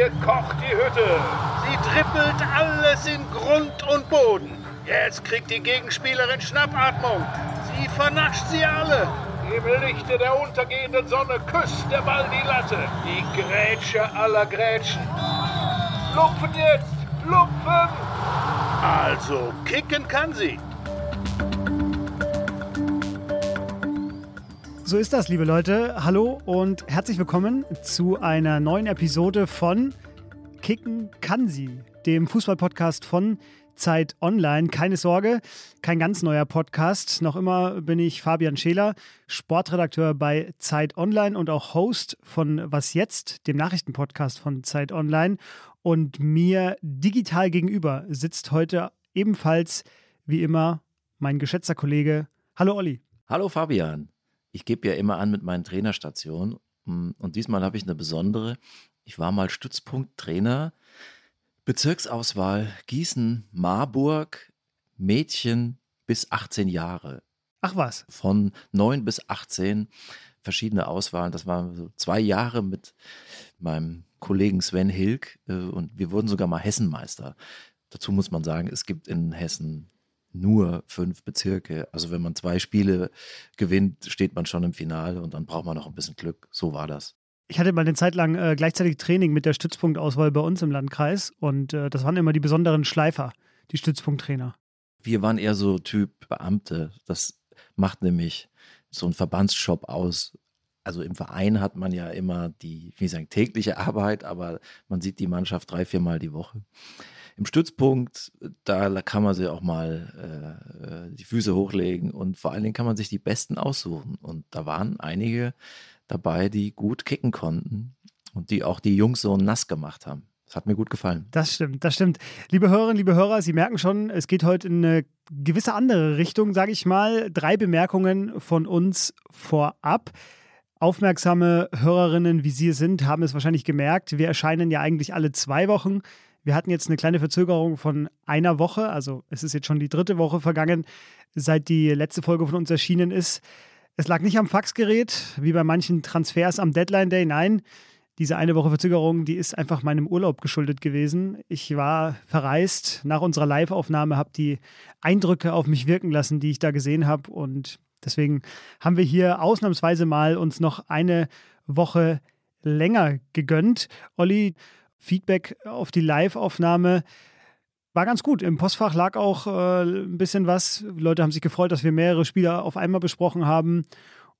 Hier kocht die Hütte. Sie trippelt alles in Grund und Boden. Jetzt kriegt die Gegenspielerin Schnappatmung. Sie vernascht sie alle. Im Lichte der untergehenden Sonne küsst der Ball die Latte. Die Grätsche aller Grätschen. Lupfen jetzt! Lupfen! Also, kicken kann sie. So ist das, liebe Leute. Hallo und herzlich willkommen zu einer neuen Episode von Kicken kann sie, dem Fußballpodcast von Zeit Online. Keine Sorge, kein ganz neuer Podcast. Noch immer bin ich Fabian Scheler, Sportredakteur bei Zeit Online und auch Host von Was jetzt, dem Nachrichtenpodcast von Zeit Online. Und mir digital gegenüber sitzt heute ebenfalls, wie immer, mein geschätzter Kollege. Hallo Olli. Hallo Fabian ich gebe ja immer an mit meinen Trainerstationen hm, und diesmal habe ich eine besondere. Ich war mal Stützpunkttrainer, Bezirksauswahl Gießen, Marburg, Mädchen bis 18 Jahre. Ach was. Von 9 bis 18 verschiedene Auswahlen. Das waren so zwei Jahre mit meinem Kollegen Sven Hilk äh, und wir wurden sogar mal Hessenmeister. Dazu muss man sagen, es gibt in Hessen nur fünf Bezirke. Also wenn man zwei Spiele gewinnt, steht man schon im Finale und dann braucht man noch ein bisschen Glück. So war das. Ich hatte mal eine Zeit lang äh, gleichzeitig Training mit der Stützpunktauswahl bei uns im Landkreis und äh, das waren immer die besonderen Schleifer, die Stützpunkttrainer. Wir waren eher so Typ Beamte. Das macht nämlich so ein Verbandsjob aus. Also im Verein hat man ja immer die, wie sagen, tägliche Arbeit, aber man sieht die Mannschaft drei, viermal die Woche im Stützpunkt, da kann man sich auch mal äh, äh, die Füße hochlegen und vor allen Dingen kann man sich die Besten aussuchen. Und da waren einige dabei, die gut kicken konnten und die auch die Jungs so nass gemacht haben. Das hat mir gut gefallen. Das stimmt, das stimmt. Liebe Hörerinnen, liebe Hörer, Sie merken schon, es geht heute in eine gewisse andere Richtung, sage ich mal. Drei Bemerkungen von uns vorab. Aufmerksame Hörerinnen, wie Sie sind, haben es wahrscheinlich gemerkt. Wir erscheinen ja eigentlich alle zwei Wochen. Wir hatten jetzt eine kleine Verzögerung von einer Woche, also es ist jetzt schon die dritte Woche vergangen, seit die letzte Folge von uns erschienen ist. Es lag nicht am Faxgerät, wie bei manchen Transfers am Deadline Day. Nein, diese eine Woche Verzögerung, die ist einfach meinem Urlaub geschuldet gewesen. Ich war verreist nach unserer Live-Aufnahme, habe die Eindrücke auf mich wirken lassen, die ich da gesehen habe. Und deswegen haben wir hier ausnahmsweise mal uns noch eine Woche länger gegönnt. Olli, Feedback auf die Live-Aufnahme war ganz gut. Im Postfach lag auch äh, ein bisschen was. Leute haben sich gefreut, dass wir mehrere Spieler auf einmal besprochen haben.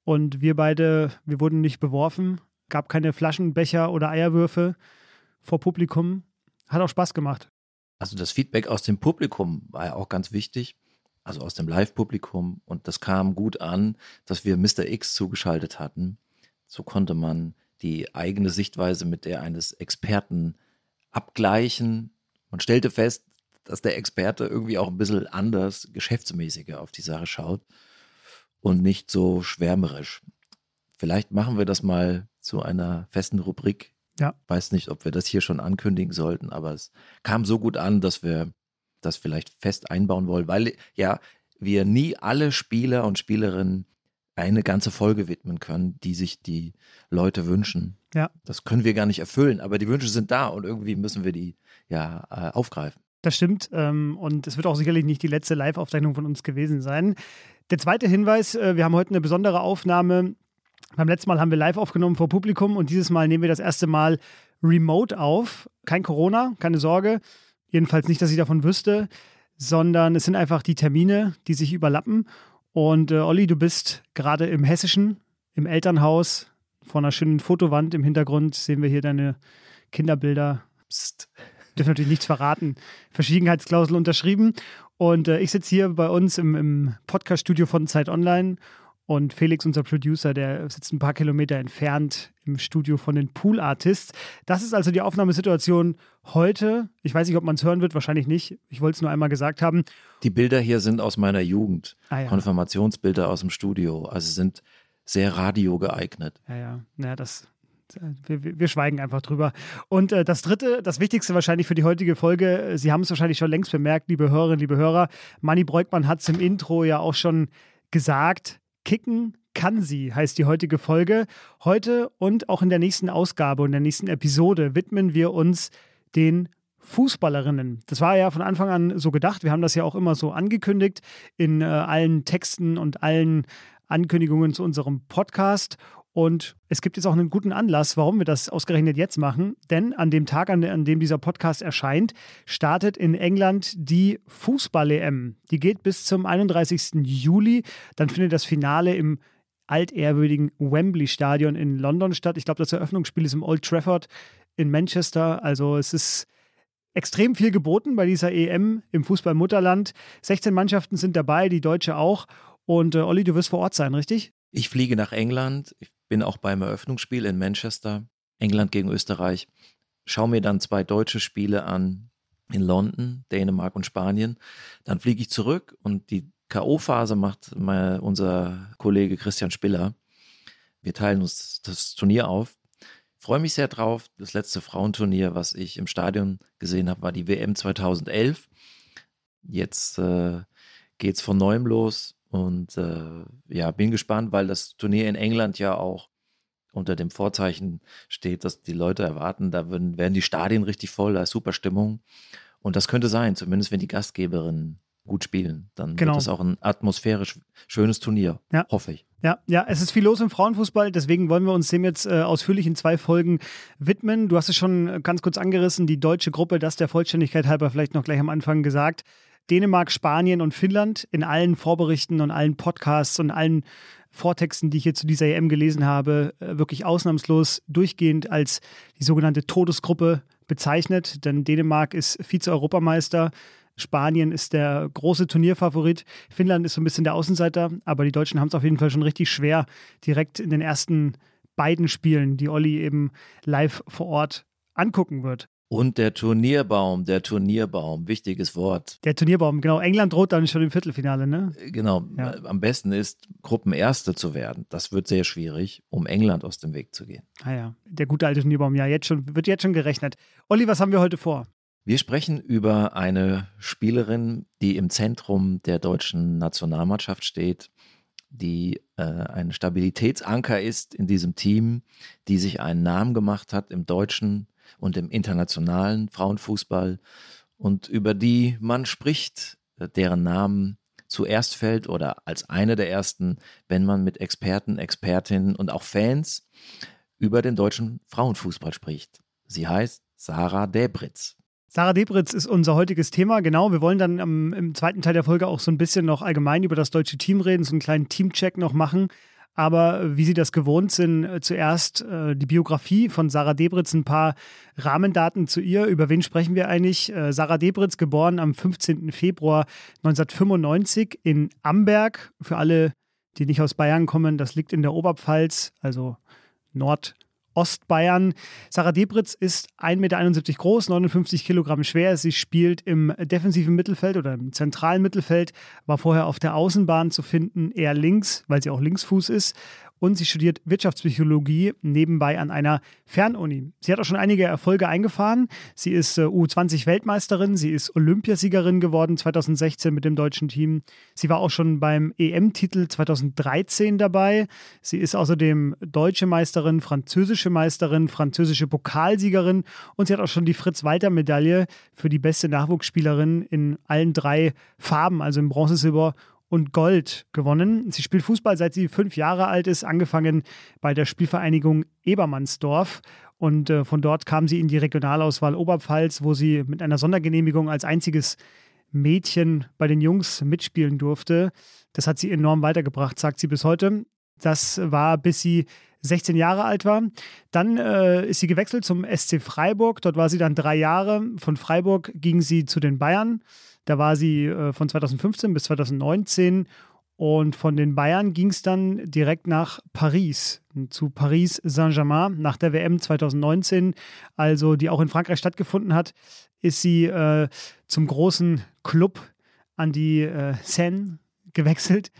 Und wir beide, wir wurden nicht beworfen. Gab keine Flaschenbecher oder Eierwürfe vor Publikum. Hat auch Spaß gemacht. Also das Feedback aus dem Publikum war ja auch ganz wichtig. Also aus dem Live-Publikum. Und das kam gut an, dass wir Mr. X zugeschaltet hatten. So konnte man die eigene Sichtweise mit der eines Experten abgleichen. Man stellte fest, dass der Experte irgendwie auch ein bisschen anders, geschäftsmäßiger auf die Sache schaut und nicht so schwärmerisch. Vielleicht machen wir das mal zu einer festen Rubrik. Ja. Weiß nicht, ob wir das hier schon ankündigen sollten, aber es kam so gut an, dass wir das vielleicht fest einbauen wollen, weil ja wir nie alle Spieler und Spielerinnen eine ganze Folge widmen können, die sich die Leute wünschen. Ja. Das können wir gar nicht erfüllen, aber die Wünsche sind da und irgendwie müssen wir die ja äh, aufgreifen. Das stimmt. Ähm, und es wird auch sicherlich nicht die letzte Live-Aufzeichnung von uns gewesen sein. Der zweite Hinweis: äh, Wir haben heute eine besondere Aufnahme. Beim letzten Mal haben wir live aufgenommen vor Publikum und dieses Mal nehmen wir das erste Mal remote auf. Kein Corona, keine Sorge. Jedenfalls nicht, dass ich davon wüsste, sondern es sind einfach die Termine, die sich überlappen. Und äh, Olli, du bist gerade im Hessischen, im Elternhaus. Vor einer schönen Fotowand im Hintergrund sehen wir hier deine Kinderbilder. Psst. Dürfen natürlich nichts verraten. Verschwiegenheitsklausel unterschrieben. Und äh, ich sitze hier bei uns im, im Podcast-Studio von Zeit Online und Felix, unser Producer, der sitzt ein paar Kilometer entfernt im Studio von den Pool Artists. Das ist also die Aufnahmesituation heute. Ich weiß nicht, ob man es hören wird, wahrscheinlich nicht. Ich wollte es nur einmal gesagt haben. Die Bilder hier sind aus meiner Jugend. Ah, ja. Konfirmationsbilder aus dem Studio. Also sind sehr radio geeignet. Ja, ja. Ja, das. Wir, wir schweigen einfach drüber. Und äh, das dritte, das Wichtigste wahrscheinlich für die heutige Folge, Sie haben es wahrscheinlich schon längst bemerkt, liebe Hörerinnen, liebe Hörer. Manny Breukmann hat es im Intro ja auch schon gesagt Kicken kann sie, heißt die heutige Folge. Heute und auch in der nächsten Ausgabe und der nächsten Episode widmen wir uns den Fußballerinnen. Das war ja von Anfang an so gedacht. Wir haben das ja auch immer so angekündigt in äh, allen Texten und allen Ankündigungen zu unserem Podcast. Und es gibt jetzt auch einen guten Anlass, warum wir das ausgerechnet jetzt machen. Denn an dem Tag, an, dem dieser Podcast erscheint, startet in England die Fußball-EM. Die geht bis zum 31. Juli. Dann findet das Finale im altehrwürdigen Wembley-Stadion in London statt. Ich glaube, das Eröffnungsspiel ist im Old Trafford in Manchester. Also es ist extrem viel geboten bei dieser EM im Fußball-Mutterland. 16 Mannschaften sind dabei, die Deutsche auch. Und äh, Olli, du wirst vor Ort sein, richtig? Ich fliege nach England. Ich bin auch beim Eröffnungsspiel in Manchester, England gegen Österreich. Schau mir dann zwei deutsche Spiele an in London, Dänemark und Spanien. Dann fliege ich zurück und die K.O.-Phase macht unser Kollege Christian Spiller. Wir teilen uns das Turnier auf. Freue mich sehr drauf. Das letzte Frauenturnier, was ich im Stadion gesehen habe, war die WM 2011. Jetzt äh, geht es von neuem los. Und äh, ja, bin gespannt, weil das Turnier in England ja auch unter dem Vorzeichen steht, dass die Leute erwarten, da werden, werden die Stadien richtig voll, da ist super Stimmung. Und das könnte sein, zumindest wenn die Gastgeberinnen gut spielen. Dann genau. wird es auch ein atmosphärisch schönes Turnier, ja. hoffe ich. Ja, ja, es ist viel los im Frauenfußball, deswegen wollen wir uns dem jetzt äh, ausführlich in zwei Folgen widmen. Du hast es schon ganz kurz angerissen, die deutsche Gruppe, das der Vollständigkeit halber vielleicht noch gleich am Anfang gesagt. Dänemark, Spanien und Finnland in allen Vorberichten und allen Podcasts und allen Vortexten, die ich hier zu dieser EM gelesen habe, äh, wirklich ausnahmslos durchgehend als die sogenannte Todesgruppe bezeichnet. Denn Dänemark ist Vize-Europameister, Spanien ist der große Turnierfavorit, Finnland ist so ein bisschen der Außenseiter, aber die Deutschen haben es auf jeden Fall schon richtig schwer, direkt in den ersten beiden Spielen, die Olli eben live vor Ort angucken wird. Und der Turnierbaum, der Turnierbaum, wichtiges Wort. Der Turnierbaum, genau. England droht dann schon im Viertelfinale, ne? Äh, genau. Ja. Am besten ist, Gruppenerste zu werden. Das wird sehr schwierig, um England aus dem Weg zu gehen. Ah ja, der gute alte Turnierbaum, ja, jetzt schon, wird jetzt schon gerechnet. Olli, was haben wir heute vor? Wir sprechen über eine Spielerin, die im Zentrum der deutschen Nationalmannschaft steht, die äh, ein Stabilitätsanker ist in diesem Team, die sich einen Namen gemacht hat im deutschen und im internationalen Frauenfußball und über die man spricht, deren Namen zuerst fällt oder als eine der ersten, wenn man mit Experten, Expertinnen und auch Fans über den deutschen Frauenfußball spricht. Sie heißt Sarah Debritz. Sarah Debritz ist unser heutiges Thema, genau. Wir wollen dann im, im zweiten Teil der Folge auch so ein bisschen noch allgemein über das deutsche Team reden, so einen kleinen Teamcheck noch machen. Aber wie Sie das gewohnt sind, äh, zuerst äh, die Biografie von Sarah Debritz, ein paar Rahmendaten zu ihr. Über wen sprechen wir eigentlich? Äh, Sarah Debritz, geboren am 15. Februar 1995 in Amberg. Für alle, die nicht aus Bayern kommen, das liegt in der Oberpfalz, also Nord- Ostbayern. Sarah Debritz ist 1,71 Meter groß, 59 Kilogramm schwer. Sie spielt im defensiven Mittelfeld oder im zentralen Mittelfeld, war vorher auf der Außenbahn zu finden, eher links, weil sie auch Linksfuß ist und sie studiert Wirtschaftspsychologie nebenbei an einer Fernuni. Sie hat auch schon einige Erfolge eingefahren. Sie ist äh, U20-Weltmeisterin, sie ist Olympiasiegerin geworden 2016 mit dem deutschen Team. Sie war auch schon beim EM-Titel 2013 dabei. Sie ist außerdem deutsche Meisterin, französische Meisterin, französische Pokalsiegerin und sie hat auch schon die Fritz-Walter-Medaille für die beste Nachwuchsspielerin in allen drei Farben, also in Bronze, Silber und Gold gewonnen. Sie spielt Fußball seit sie fünf Jahre alt ist, angefangen bei der Spielvereinigung Ebermannsdorf. Und äh, von dort kam sie in die Regionalauswahl Oberpfalz, wo sie mit einer Sondergenehmigung als einziges Mädchen bei den Jungs mitspielen durfte. Das hat sie enorm weitergebracht, sagt sie bis heute. Das war, bis sie 16 Jahre alt war. Dann äh, ist sie gewechselt zum SC Freiburg. Dort war sie dann drei Jahre. Von Freiburg ging sie zu den Bayern. Da war sie äh, von 2015 bis 2019 und von den Bayern ging es dann direkt nach Paris, zu Paris Saint-Germain. Nach der WM 2019, also die auch in Frankreich stattgefunden hat, ist sie äh, zum großen Club an die äh, Seine gewechselt.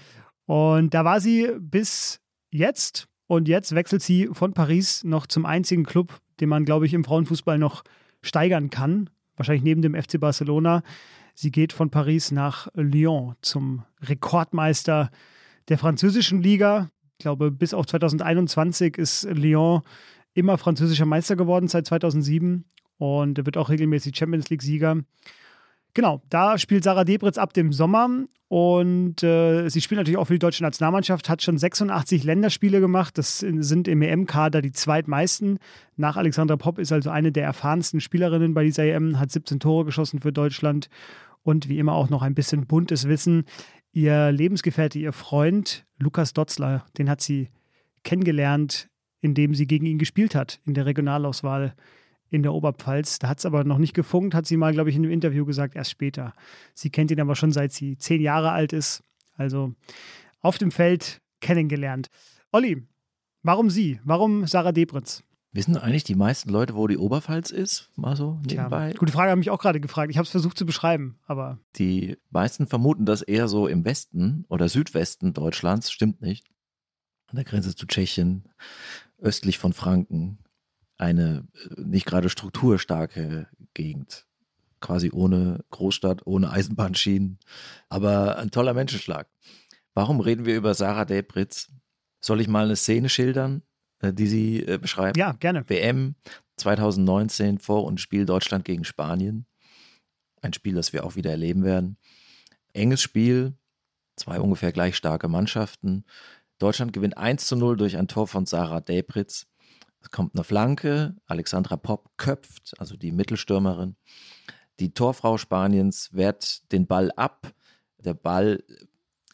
Und da war sie bis jetzt. Und jetzt wechselt sie von Paris noch zum einzigen Club, den man, glaube ich, im Frauenfußball noch steigern kann. Wahrscheinlich neben dem FC Barcelona. Sie geht von Paris nach Lyon zum Rekordmeister der französischen Liga. glaube, bis auf 2021 ist Lyon immer französischer Meister geworden seit 2007 und wird auch regelmäßig Champions League-Sieger. Genau, da spielt Sarah Debritz ab dem Sommer und äh, sie spielt natürlich auch für die deutsche Nationalmannschaft, hat schon 86 Länderspiele gemacht. Das sind im EM-Kader die zweitmeisten. Nach Alexandra Popp ist also eine der erfahrensten Spielerinnen bei dieser EM, hat 17 Tore geschossen für Deutschland und wie immer auch noch ein bisschen buntes Wissen. Ihr Lebensgefährte, ihr Freund Lukas Dotzler, den hat sie kennengelernt, indem sie gegen ihn gespielt hat in der Regionalauswahl in der Oberpfalz. Da hat es aber noch nicht gefunkt, hat sie mal, glaube ich, in einem Interview gesagt, erst später. Sie kennt ihn aber schon seit sie zehn Jahre alt ist. Also auf dem Feld kennengelernt. Olli, warum sie? Warum Sarah Debritz? Wissen eigentlich die meisten Leute, wo die Oberpfalz ist? Mal so nebenbei. Tja, gute Frage, habe ich auch gerade gefragt. Ich habe es versucht zu beschreiben, aber. Die meisten vermuten das eher so im Westen oder Südwesten Deutschlands. Stimmt nicht. An der Grenze zu Tschechien, östlich von Franken, eine äh, nicht gerade strukturstarke Gegend. Quasi ohne Großstadt, ohne Eisenbahnschienen, aber ein toller Menschenschlag. Warum reden wir über Sarah Debritz? Soll ich mal eine Szene schildern, äh, die sie äh, beschreibt? Ja, gerne. WM 2019 Vor- und Spiel Deutschland gegen Spanien. Ein Spiel, das wir auch wieder erleben werden. Enges Spiel, zwei ungefähr gleich starke Mannschaften. Deutschland gewinnt 1 zu 0 durch ein Tor von Sarah Debritz. Es kommt eine Flanke, Alexandra Popp köpft, also die Mittelstürmerin. Die Torfrau Spaniens wehrt den Ball ab. Der Ball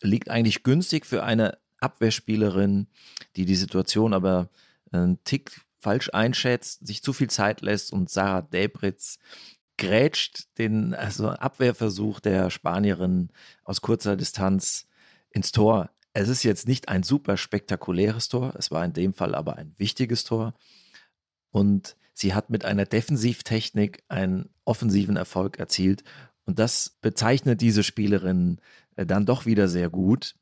liegt eigentlich günstig für eine Abwehrspielerin, die die Situation aber einen Tick falsch einschätzt, sich zu viel Zeit lässt und Sarah Debritz grätscht den also Abwehrversuch der Spanierin aus kurzer Distanz ins Tor. Es ist jetzt nicht ein super spektakuläres Tor, es war in dem Fall aber ein wichtiges Tor. Und sie hat mit einer Defensivtechnik einen offensiven Erfolg erzielt. Und das bezeichnet diese Spielerin äh, dann doch wieder sehr gut,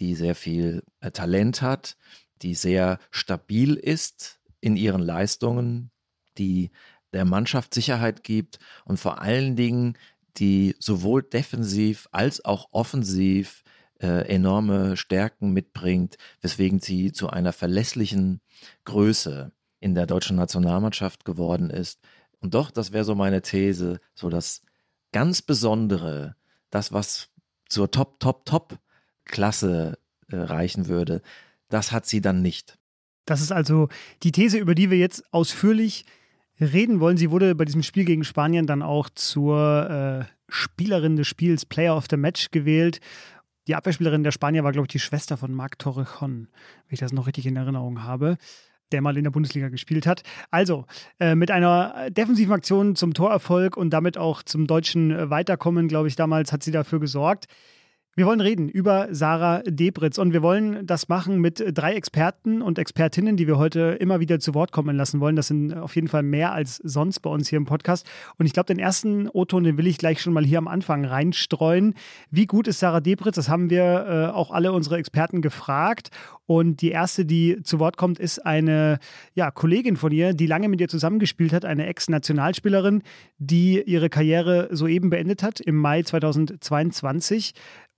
die sehr viel äh, Talent hat, die sehr stabil ist in ihren Leistungen, die der Mannschaft Sicherheit gibt und vor allen Dingen, die sowohl defensiv als auch offensiv äh, enorme Stärken mitbringt, weswegen sie zu einer verlässlichen Größe in der deutschen Nationalmannschaft geworden ist. Und doch, das wäre so meine These, so das ganz Besondere, das, was zur Top, Top, Top-Klasse äh, reichen würde, das hat sie dann nicht. Das ist also die These, über die wir jetzt ausführlich reden wollen. Sie wurde bei diesem Spiel gegen Spanien dann auch zur äh, Spielerin des Spiels, Player of the Match gewählt. Die Abwehrspielerin der Spanier war, glaube ich, die Schwester von Marc Torrejon, wenn ich das noch richtig in Erinnerung habe der mal in der Bundesliga gespielt hat. Also, äh, mit einer defensiven Aktion zum Torerfolg und damit auch zum deutschen Weiterkommen, glaube ich, damals hat sie dafür gesorgt. Wir wollen reden über Sarah Debritz und wir wollen das machen mit drei Experten und Expertinnen, die wir heute immer wieder zu Wort kommen lassen wollen. Das sind auf jeden Fall mehr als sonst bei uns hier im Podcast. Und ich glaube, den ersten O-Ton, den will ich gleich schon mal hier am Anfang reinstreuen. Wie gut ist Sarah Debritz? Das haben wir äh, auch alle unsere Experten gefragt. Und die erste, die zu Wort kommt, ist eine ja, Kollegin von ihr, die lange mit ihr zusammengespielt hat, eine Ex-Nationalspielerin, die ihre Karriere soeben beendet hat im Mai 2022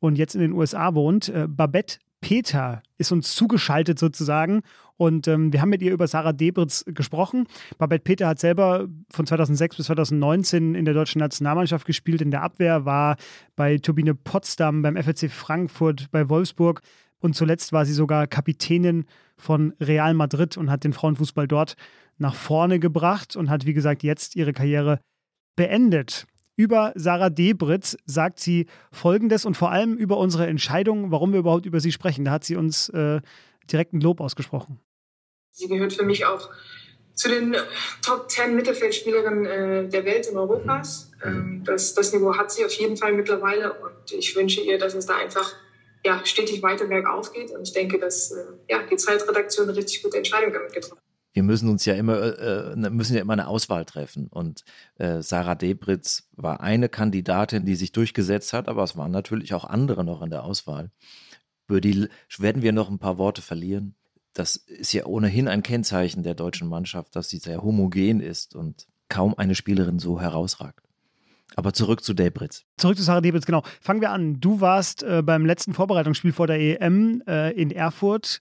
und jetzt in den USA wohnt. Äh, Babette Peter ist uns zugeschaltet sozusagen und ähm, wir haben mit ihr über Sarah Debritz gesprochen. Babette Peter hat selber von 2006 bis 2019 in der deutschen Nationalmannschaft gespielt, in der Abwehr, war bei Turbine Potsdam, beim FRC Frankfurt, bei Wolfsburg und zuletzt war sie sogar Kapitänin von Real Madrid und hat den Frauenfußball dort nach vorne gebracht und hat, wie gesagt, jetzt ihre Karriere beendet. Über Sarah Debritz sagt sie Folgendes und vor allem über unsere Entscheidung, warum wir überhaupt über sie sprechen. Da hat sie uns äh, direkt ein Lob ausgesprochen. Sie gehört für mich auch zu den Top 10 Mittelfeldspielerinnen äh, der Welt und Europas. Ähm, das, das Niveau hat sie auf jeden Fall mittlerweile und ich wünsche ihr, dass es da einfach ja, stetig weiter bergauf geht. Und ich denke, dass äh, ja, die Zeitredaktion eine richtig gute Entscheidung damit getroffen hat wir müssen uns ja immer, äh, äh, müssen ja immer eine Auswahl treffen. Und äh, Sarah Debritz war eine Kandidatin, die sich durchgesetzt hat, aber es waren natürlich auch andere noch in der Auswahl. Über die werden wir noch ein paar Worte verlieren. Das ist ja ohnehin ein Kennzeichen der deutschen Mannschaft, dass sie sehr homogen ist und kaum eine Spielerin so herausragt. Aber zurück zu Debritz. Zurück zu Sarah Debritz, genau. Fangen wir an. Du warst äh, beim letzten Vorbereitungsspiel vor der EM äh, in Erfurt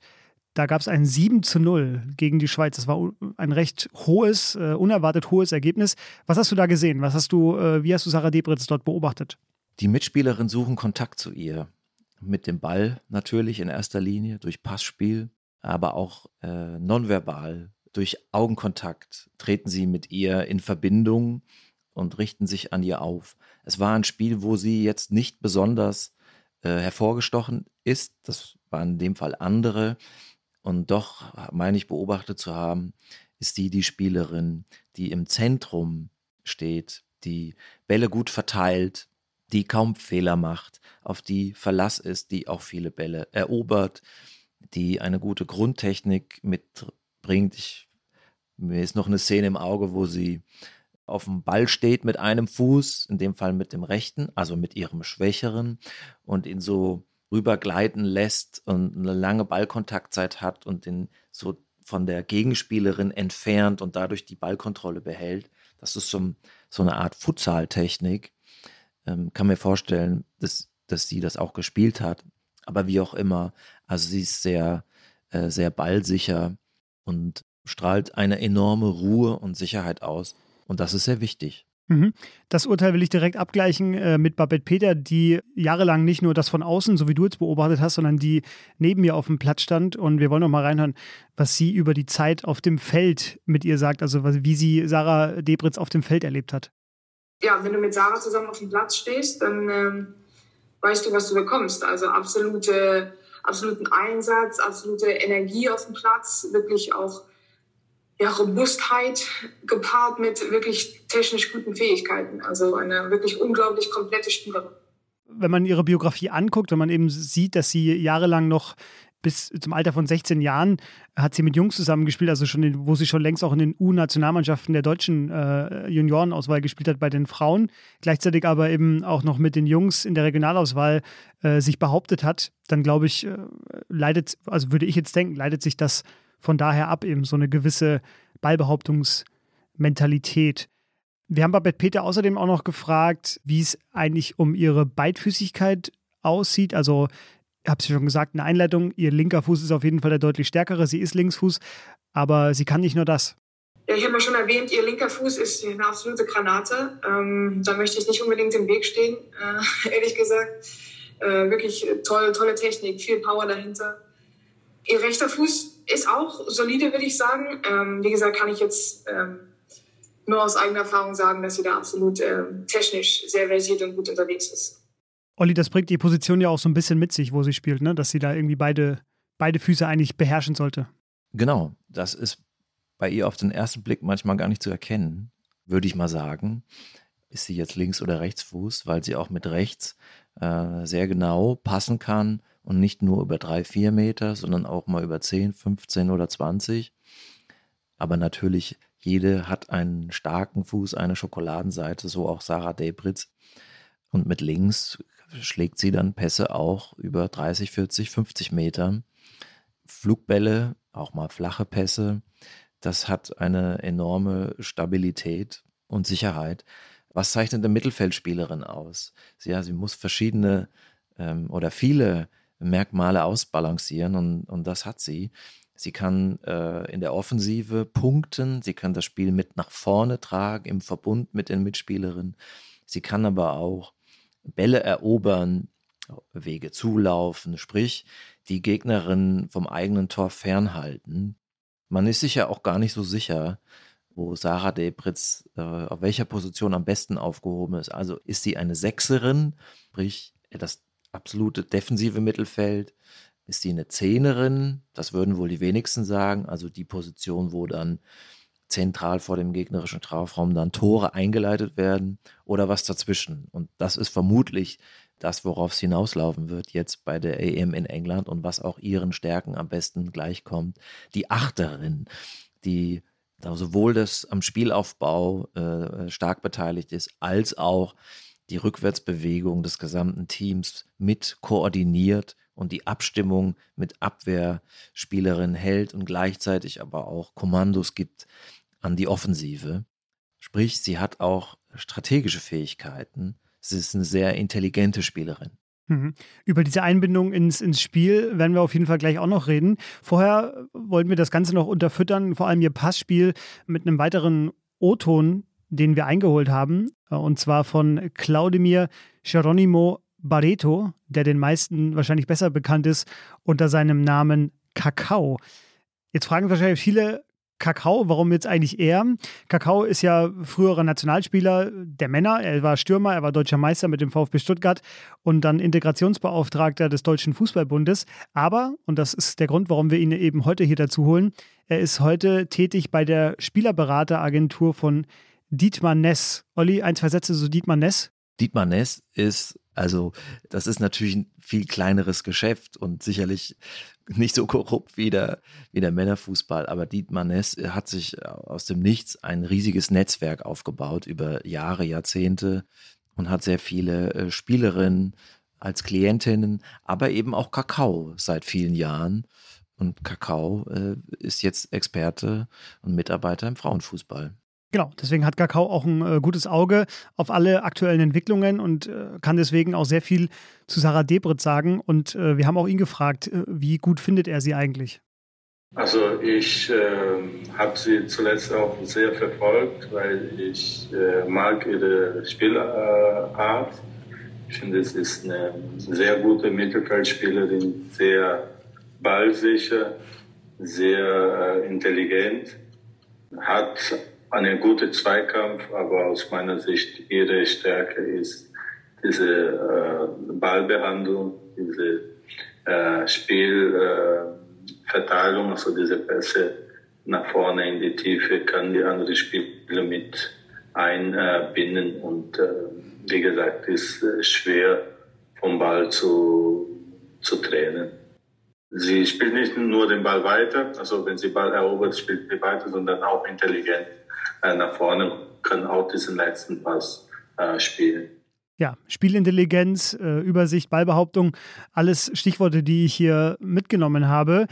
Da gab es ein 7 zu 0 gegen die Schweiz. Das war ein recht hohes, äh, unerwartet hohes Ergebnis. Was hast du da gesehen? Was hast du, äh, wie hast du Sarah Debritz dort beobachtet? Die Mitspielerinnen suchen Kontakt zu ihr. Mit dem Ball natürlich in erster Linie, durch Passspiel, aber auch äh, nonverbal, durch Augenkontakt treten sie mit ihr in Verbindung und richten sich an ihr auf. Es war ein Spiel, wo sie jetzt nicht besonders äh, hervorgestochen ist. Das waren in dem Fall andere. Und doch meine ich beobachtet zu haben, ist die die Spielerin, die im Zentrum steht, die Bälle gut verteilt, die kaum Fehler macht, auf die Verlass ist, die auch viele Bälle erobert, die eine gute Grundtechnik mitbringt. Ich, mir ist noch eine Szene im Auge, wo sie auf dem Ball steht mit einem Fuß, in dem Fall mit dem rechten, also mit ihrem schwächeren und ihn so rübergleiten lässt und eine lange Ballkontaktzeit hat und den so von der Gegenspielerin entfernt und dadurch die Ballkontrolle behält. Das ist so, so eine Art Futsal-Technik. Ähm, kann mir vorstellen, dass, dass sie das auch gespielt hat. Aber wie auch immer, also sie ist sehr, äh, sehr ballsicher und strahlt eine enorme Ruhe und Sicherheit aus. Und das ist sehr wichtig. Mhm. Das Urteil will ich direkt abgleichen äh, mit Babette Peter, die jahrelang nicht nur das von außen, so wie du jetzt beobachtet hast, sondern die neben mir auf dem Platz stand. Und wir wollen noch mal reinhören, was sie über die Zeit auf dem Feld mit ihr sagt, also wie sie Sarah Debritz auf dem Feld erlebt hat. Ja, wenn du mit Sarah zusammen auf dem Platz stehst, dann ähm, weißt du, was du bekommst. Also absolute, absoluten Einsatz, absolute Energie auf dem Platz, wirklich auch ja, Robustheit gepaart mit wirklich technisch guten Fähigkeiten. Also eine wirklich unglaublich komplette Spielerin. Wenn man ihre Biografie anguckt, wenn man eben sieht, dass sie jahrelang noch bis zum Alter von 16 Jahren hat sie mit Jungs zusammengespielt, also schon in, wo sie schon längst auch in den U-Nationalmannschaften der deutschen äh, Juniorenauswahl gespielt hat bei den Frauen, gleichzeitig aber eben auch noch mit den Jungs in der Regionalauswahl äh, sich behauptet hat, dann glaube ich, äh, leidet, also würde ich jetzt denken, leidet sich das von daher ab eben so eine gewisse Ballbehauptungsmentalität. Wir haben Babette Peter außerdem auch noch gefragt, wie es eigentlich um ihre Beidfüßigkeit aussieht. Also, ich habe es schon gesagt in der Einleitung, ihr linker Fuß ist auf jeden Fall der deutlich stärkere. Sie ist Linksfuß, aber sie kann nicht nur das. Ja, ich habe ja schon erwähnt, ihr linker Fuß ist eine absolute Granate. Ähm, da möchte ich nicht unbedingt im Weg stehen, äh, ehrlich gesagt. Äh, wirklich toll, tolle Technik, viel Power dahinter. Ihr rechter Fuß ist auch solide, würde ich sagen. Ähm, wie gesagt, kann ich jetzt ähm, nur aus eigener Erfahrung sagen, dass sie da absolut ähm, technisch sehr versiert und gut unterwegs ist. Olli, das bringt die Position ja auch so ein bisschen mit sich, wo sie spielt, ne? dass sie da irgendwie beide, beide Füße eigentlich beherrschen sollte. Genau, das ist bei ihr auf den ersten Blick manchmal gar nicht zu erkennen, würde ich mal sagen. Ist sie jetzt Links- oder Rechtsfuß, weil sie auch mit rechts äh, sehr genau passen kann und nicht nur über drei, vier Meter, sondern auch mal über 10, 15 oder 20. Aber natürlich, jede hat einen starken Fuß, eine Schokoladenseite, so auch Sarah Debritz. Und mit links schlägt sie dann Pässe auch über 30, 40, 50 Meter. Flugbälle, auch mal flache Pässe. Das hat eine enorme Stabilität und Sicherheit. Was zeichnet eine Mittelfeldspielerin aus? Sie, ja, sie muss verschiedene ähm, oder viele Merkmale ausbalancieren und, und das hat sie. Sie kann äh, in der Offensive punkten, sie kann das Spiel mit nach vorne tragen im Verbund mit den Mitspielerinnen. Sie kann aber auch Bälle erobern, Wege zulaufen, sprich die Gegnerin vom eigenen Tor fernhalten. Man ist sich ja auch gar nicht so sicher, wo Sarah Debritz äh, auf welcher Position am besten aufgehoben ist. Also ist sie eine Sechserin, sprich das absolute defensive Mittelfeld. Ist sie eine Zehnerin? Das würden wohl die wenigsten sagen. Also die Position, wo dann zentral vor dem gegnerischen Strafraum dann Tore eingeleitet werden oder was dazwischen. Und das ist vermutlich das, worauf es hinauslaufen wird jetzt bei der EM in England und was auch ihren Stärken am besten gleichkommt. Die Achterin, die sowohl das am Spielaufbau äh, stark beteiligt ist, als auch die Rückwärtsbewegung des gesamten Teams mit koordiniert und die Abstimmung mit Abwehrspielerinnen hält und gleichzeitig aber auch Kommandos gibt an die Offensive. Sprich, sie hat auch strategische Fähigkeiten. Sie ist eine sehr intelligente Spielerin. Mhm. Über diese Einbindung ins, ins Spiel werden wir auf jeden Fall gleich auch noch reden. Vorher wollten wir das Ganze noch unterfüttern, vor allem ihr Passspiel mit einem weiteren O-Ton, den wir eingeholt haben, äh, und zwar von Claudemir Geronimo Barreto, der den meisten wahrscheinlich besser bekannt ist unter seinem Namen Kakao. Jetzt fragen wahrscheinlich viele, Kakao, warum jetzt eigentlich er? Kakao ist ja früherer Nationalspieler der Männer. Er war Stürmer, er war deutscher Meister mit dem VfB Stuttgart und dann Integrationsbeauftragter des Deutschen Fußballbundes. Aber, und das ist der Grund, warum wir ihn eben heute hier dazu holen, er ist heute tätig bei der Spielerberateragentur von Dietmar Ness. Olli, ein, zwei Sätze zu Dietmar Ness. Dietmar Ness ist, also, das ist natürlich ein viel kleineres Geschäft und sicherlich nicht so korrupt wie der, wie der Männerfußball, aber Dietmar Ness hat sich aus dem Nichts ein riesiges Netzwerk aufgebaut über Jahre, Jahrzehnte und hat sehr viele äh, Spielerinnen als Klientinnen, aber eben auch Kakao seit vielen Jahren. Und Kakao äh, ist jetzt Experte und Mitarbeiter im Frauenfußball. Genau, deswegen hat Kakao auch ein äh, gutes Auge auf alle aktuellen Entwicklungen und äh, kann deswegen auch sehr viel zu Sarah Debrit sagen. Und äh, wir haben auch ihn gefragt, äh, wie gut findet er sie eigentlich? Also ich ähm, habe sie zuletzt auch sehr verfolgt, weil ich äh, mag ihre Spielart. Ich finde, es ist eine sehr gute Mittelfeldspielerin, sehr ballsicher, sehr äh, intelligent, hat einen guten Zweikampf, aber aus meiner Sicht ihre Stärke ist diese äh, Ballbehandlung, diese äh, Spielverteilung, äh, also diese Pässe nach vorne in die Tiefe, kann die anderen Spieler mit einbinden und äh, wie gesagt, ist äh, schwer vom Ball zu, zu trennen. Sie spielt nicht nur den Ball weiter, also wenn sie Ball erobert, spielt sie weiter, sondern auch intelligent äh, nach vorne, können auch diesen letzten Pass äh, spielen. Ja, Spielintelligenz, äh, Übersicht, Ballbehauptung, alles Stichworte, die ich hier mitgenommen habe.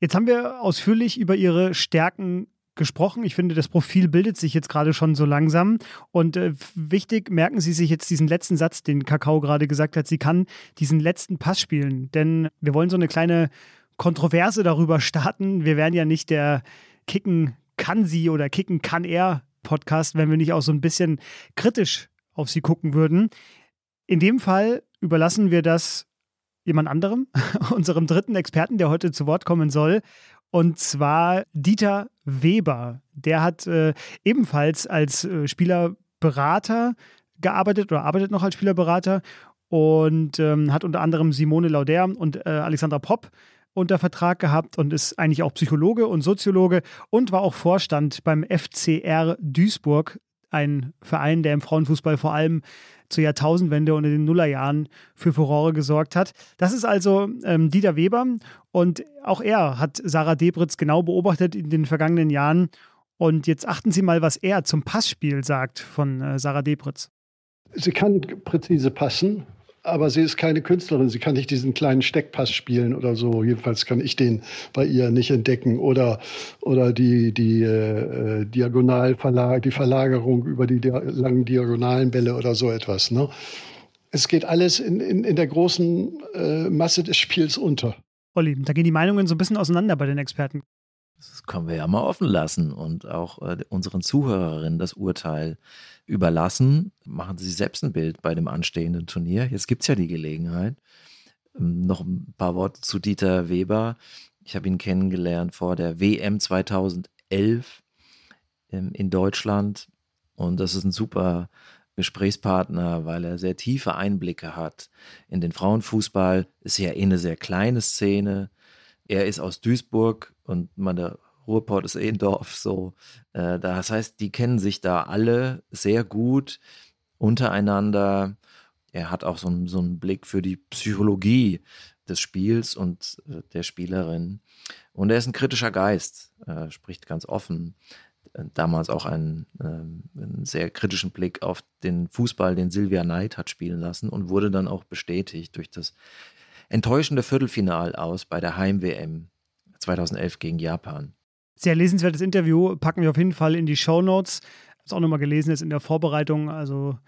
Jetzt haben wir ausführlich über Ihre Stärken gesprochen. Ich finde, das Profil bildet sich jetzt gerade schon so langsam. Und äh, wichtig, merken Sie sich jetzt diesen letzten Satz, den Kakao gerade gesagt hat. Sie kann diesen letzten Pass spielen. Denn wir wollen so eine kleine Kontroverse darüber starten. Wir werden ja nicht der Kicken kann sie oder kicken kann er Podcast, wenn wir nicht auch so ein bisschen kritisch auf sie gucken würden. In dem Fall überlassen wir das jemand anderem, unserem dritten Experten, der heute zu Wort kommen soll. Und zwar Dieter Weber. Der hat äh, ebenfalls als äh, Spielerberater gearbeitet oder arbeitet noch als Spielerberater und ähm, hat unter anderem Simone Lauder und äh, Alexandra Popp unter Vertrag gehabt und ist eigentlich auch Psychologe und Soziologe und war auch Vorstand beim FCR Duisburg, ein Verein, der im Frauenfußball vor allem zur Jahrtausendwende und in den Nullerjahren für Furore gesorgt hat. Das ist also ähm, Dieter Weber und auch er hat Sarah Debritz genau beobachtet in den vergangenen Jahren. Und jetzt achten Sie mal, was er zum Passspiel sagt von äh, Sarah Debritz. Sie kann präzise passen, aber sie ist keine Künstlerin. Sie kann nicht diesen kleinen Steckpass spielen oder so. Jedenfalls kann ich den bei ihr nicht entdecken. Oder, oder die, die äh, Diagonalverlag, die Verlagerung über die dia langen diagonalen Bälle oder so etwas. Ne? Es geht alles in, in, in der großen äh, Masse des Spiels unter. Olli, da gehen die Meinungen so ein bisschen auseinander bei den Experten. Das können wir ja mal offen lassen und auch äh, unseren Zuhörerinnen das Urteil überlassen. Machen Sie selbst ein Bild bei dem anstehenden Turnier. Jetzt gibt es ja die Gelegenheit. Ähm, noch ein paar Worte zu Dieter Weber. Ich habe ihn kennengelernt vor der WM 2011 ähm, in Deutschland und das ist ein super Gesprächspartner, weil er sehr tiefe Einblicke hat in den Frauenfußball. Ist ja eh eine sehr kleine Szene. Er ist aus Duisburg und meine Ruhrport ist eh ein Dorf, so. Äh, das heißt, die kennen sich da alle sehr gut untereinander. Er hat auch so, einen, so einen Blick für die Psychologie des Spiels und äh, der Spielerin. Und er ist ein kritischer Geist, äh, spricht ganz offen. Damals auch einen, ähm, einen, sehr kritischen Blick auf den Fußball, den Silvia Knight hat spielen lassen und wurde dann auch bestätigt durch das enttäuschende Viertelfinal aus bei der Heim-WM 2011 gegen Japan. Sehr lesenswertes Interview, packen wir auf jeden Fall in die Show Notes. Habe es auch nochmal gelesen jetzt in der Vorbereitung. Also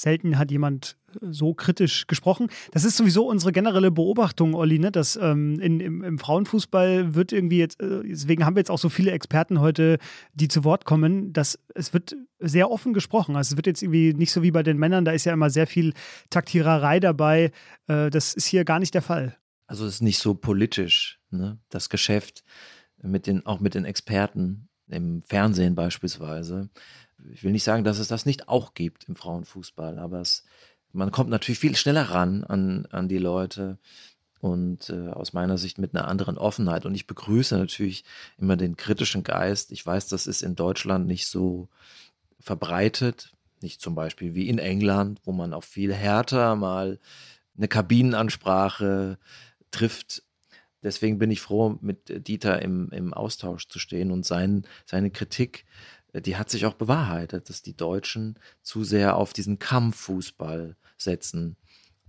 Selten hat jemand äh, so kritisch gesprochen. Das ist sowieso unsere generelle Beobachtung, Olli, ne? dass ähm, in, im, im, Frauenfußball wird irgendwie jetzt, äh, deswegen haben wir jetzt auch so viele Experten heute, die zu Wort kommen, dass es wird sehr offen gesprochen. Also es wird jetzt irgendwie nicht so wie bei den Männern, da ist ja immer sehr viel Taktiererei dabei. Äh, das ist hier gar nicht der Fall. Also es ist nicht so politisch, ne? das Geschäft mit den, auch mit den Experten im Fernsehen beispielsweise ich will nicht sagen, dass es das nicht auch gibt im Frauenfußball, aber es, man kommt natürlich viel schneller ran an, an die Leute und äh, aus meiner Sicht mit einer anderen Offenheit. Und ich begrüße natürlich immer den kritischen Geist. Ich weiß, das ist in Deutschland nicht so verbreitet, nicht zum Beispiel wie in England, wo man auch viel härter mal eine Kabinenansprache trifft. Deswegen bin ich froh, mit Dieter im, im Austausch zu stehen und sein, seine Kritik die hat sich auch bewahrheitet, dass die Deutschen zu sehr auf diesen Kampffußball setzen.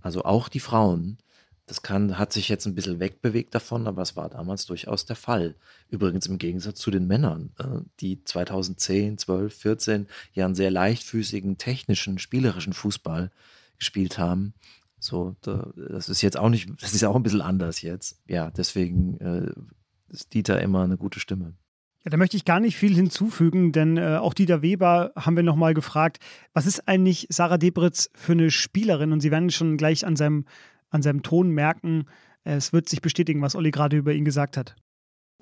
Also auch die Frauen. Das kann, hat sich jetzt ein bisschen wegbewegt davon, aber es war damals durchaus der Fall. Übrigens im Gegensatz zu den Männern, äh, die 2010, 12, 14 ja einen sehr leichtfüßigen, technischen, spielerischen Fußball gespielt haben. So, das ist jetzt auch nicht, das ist auch ein bisschen anders jetzt. Ja, deswegen äh, ist Dieter immer eine gute Stimme. Ja, da möchte ich gar nicht viel hinzufügen, denn äh, auch Dieter Weber haben wir nochmal gefragt, was ist eigentlich Sarah Debritz für eine Spielerin? Und Sie werden schon gleich an seinem, an seinem Ton merken, es wird sich bestätigen, was Olli gerade über ihn gesagt hat.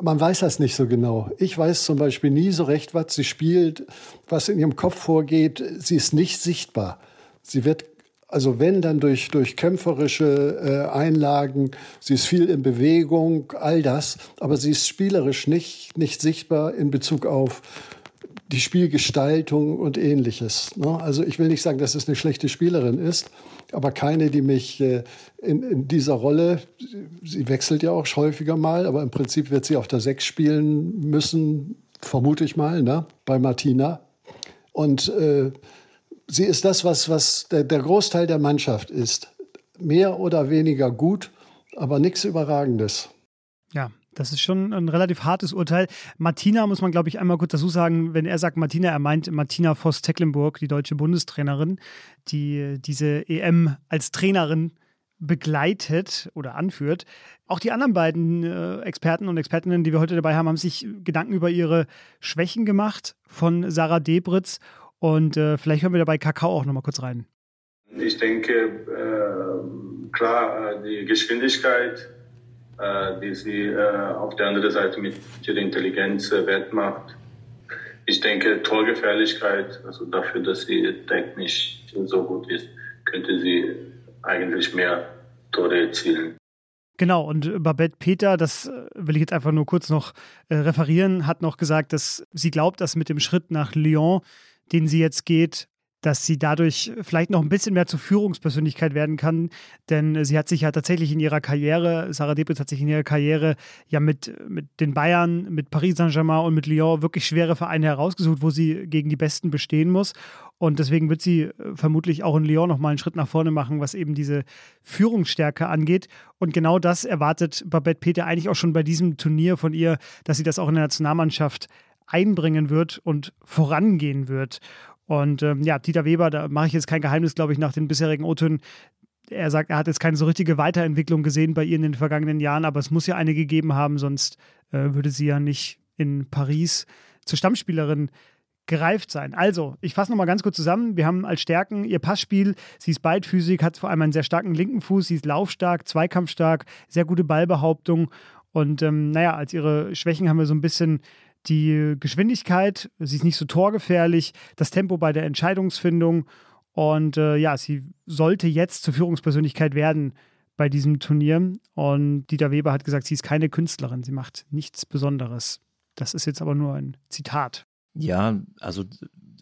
Man weiß das nicht so genau. Ich weiß zum Beispiel nie so recht, was sie spielt, was in ihrem Kopf vorgeht. Sie ist nicht sichtbar. Sie wird also wenn, dann durch, durch kämpferische äh, Einlagen. Sie ist viel in Bewegung, all das. Aber sie ist spielerisch nicht, nicht sichtbar in Bezug auf die Spielgestaltung und ähnliches. Ne? Also ich will nicht sagen, dass es eine schlechte Spielerin ist, aber keine, die mich äh, in, in dieser Rolle, sie wechselt ja auch häufiger mal, aber im Prinzip wird sie auf der Sechs spielen müssen, vermute ich mal, ne? bei Martina. Und äh, sie ist das, was, was der, der Großteil der Mannschaft ist. Mehr oder weniger gut, aber nichts Überragendes. Ja, das ist schon ein relativ hartes Urteil. Martina muss man, glaube ich, einmal kurz dazu sagen, wenn er sagt Martina, er meint Martina Voss-Tecklenburg, die deutsche Bundestrainerin, die diese EM als Trainerin begleitet oder anführt. Auch die anderen beiden äh, Experten und Expertinnen, die wir heute dabei haben, haben sich Gedanken über ihre Schwächen gemacht von Sarah Debritz und äh, vielleicht hören wir dabei Kakao auch nochmal kurz rein. Ich denke, äh, klar, äh, die Geschwindigkeit, äh, die sie äh, auf der anderen Seite mit ihrer Intelligenz äh, wettmacht. Ich denke, Torgefährlichkeit, also dafür, dass sie technisch so gut ist, könnte sie eigentlich mehr Tore erzielen. Genau, und Babette Peter, das will ich jetzt einfach nur kurz noch referieren, hat noch gesagt, dass sie glaubt, dass mit dem Schritt nach Lyon den sie jetzt geht, dass sie dadurch vielleicht noch ein bisschen mehr zur Führungspersönlichkeit werden kann. Denn sie hat sich ja tatsächlich in ihrer Karriere, Sarah Debitz hat sich in ihrer Karriere ja mit, mit den Bayern, mit Paris Saint-Germain und mit Lyon wirklich schwere Vereine herausgesucht, wo sie gegen die Besten bestehen muss. Und deswegen wird sie äh, vermutlich auch in Lyon nochmal einen Schritt nach vorne machen, was eben diese Führungsstärke angeht. Und genau das erwartet Babette Peter eigentlich auch schon bei diesem Turnier von ihr, dass sie das auch in der Nationalmannschaft einbringen wird und vorangehen wird. Und ähm, ja, Dieter Weber, da mache ich jetzt kein Geheimnis, glaube ich, nach den bisherigen O-Tönen. Er sagt, er hat jetzt keine so richtige Weiterentwicklung gesehen bei ihr in den vergangenen Jahren, aber es muss ja eine gegeben haben, sonst äh, würde sie ja nicht in Paris zur Stammspielerin gereift sein. Also, ich fasse nochmal ganz kurz zusammen. Wir haben als Stärken ihr Passspiel. Sie ist beidfüßig, hat vor allem einen sehr starken linken Fuß. Sie ist laufstark, zweikampfstark, sehr gute Ballbehauptung. Und ähm, naja, als ihre Schwächen haben wir so ein bisschen die Geschwindigkeit, sie ist nicht so torgefährlich, das Tempo bei der Entscheidungsfindung und äh, ja, sie sollte jetzt zur Führungspersönlichkeit werden bei diesem Turnier. Und Dieter Weber hat gesagt, sie ist keine Künstlerin, sie macht nichts Besonderes. Das ist jetzt aber nur ein Zitat. Ja, also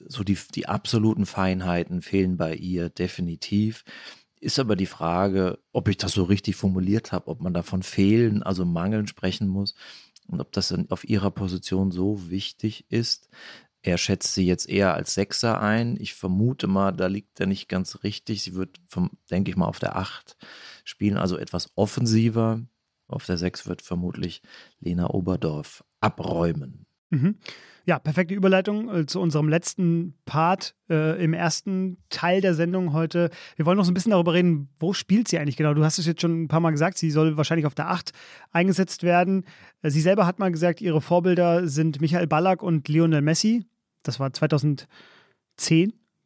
so die, die absoluten Feinheiten fehlen bei ihr definitiv. Ist aber die Frage, ob ich das so richtig formuliert habe, ob man davon fehlen, also Mangeln sprechen muss und ob das auf ihrer Position so wichtig ist. Er schätzt sie jetzt eher als Sechser ein. Ich vermute mal, da liegt er nicht ganz richtig. Sie wird, vom, denke ich mal, auf der Acht spielen, also etwas offensiver. Auf der Sechs wird vermutlich Lena Oberdorf abräumen. Mhm. Ja, perfekte Überleitung äh, zu unserem letzten Part äh, im ersten Teil der Sendung heute. Wir wollen noch so ein bisschen darüber reden, wo spielt sie eigentlich genau? Du hast es jetzt schon ein paar Mal gesagt, sie soll wahrscheinlich auf der 8 eingesetzt werden. Äh, sie selber hat mal gesagt, ihre Vorbilder sind Michael Ballack und Lionel Messi. Das war 2010.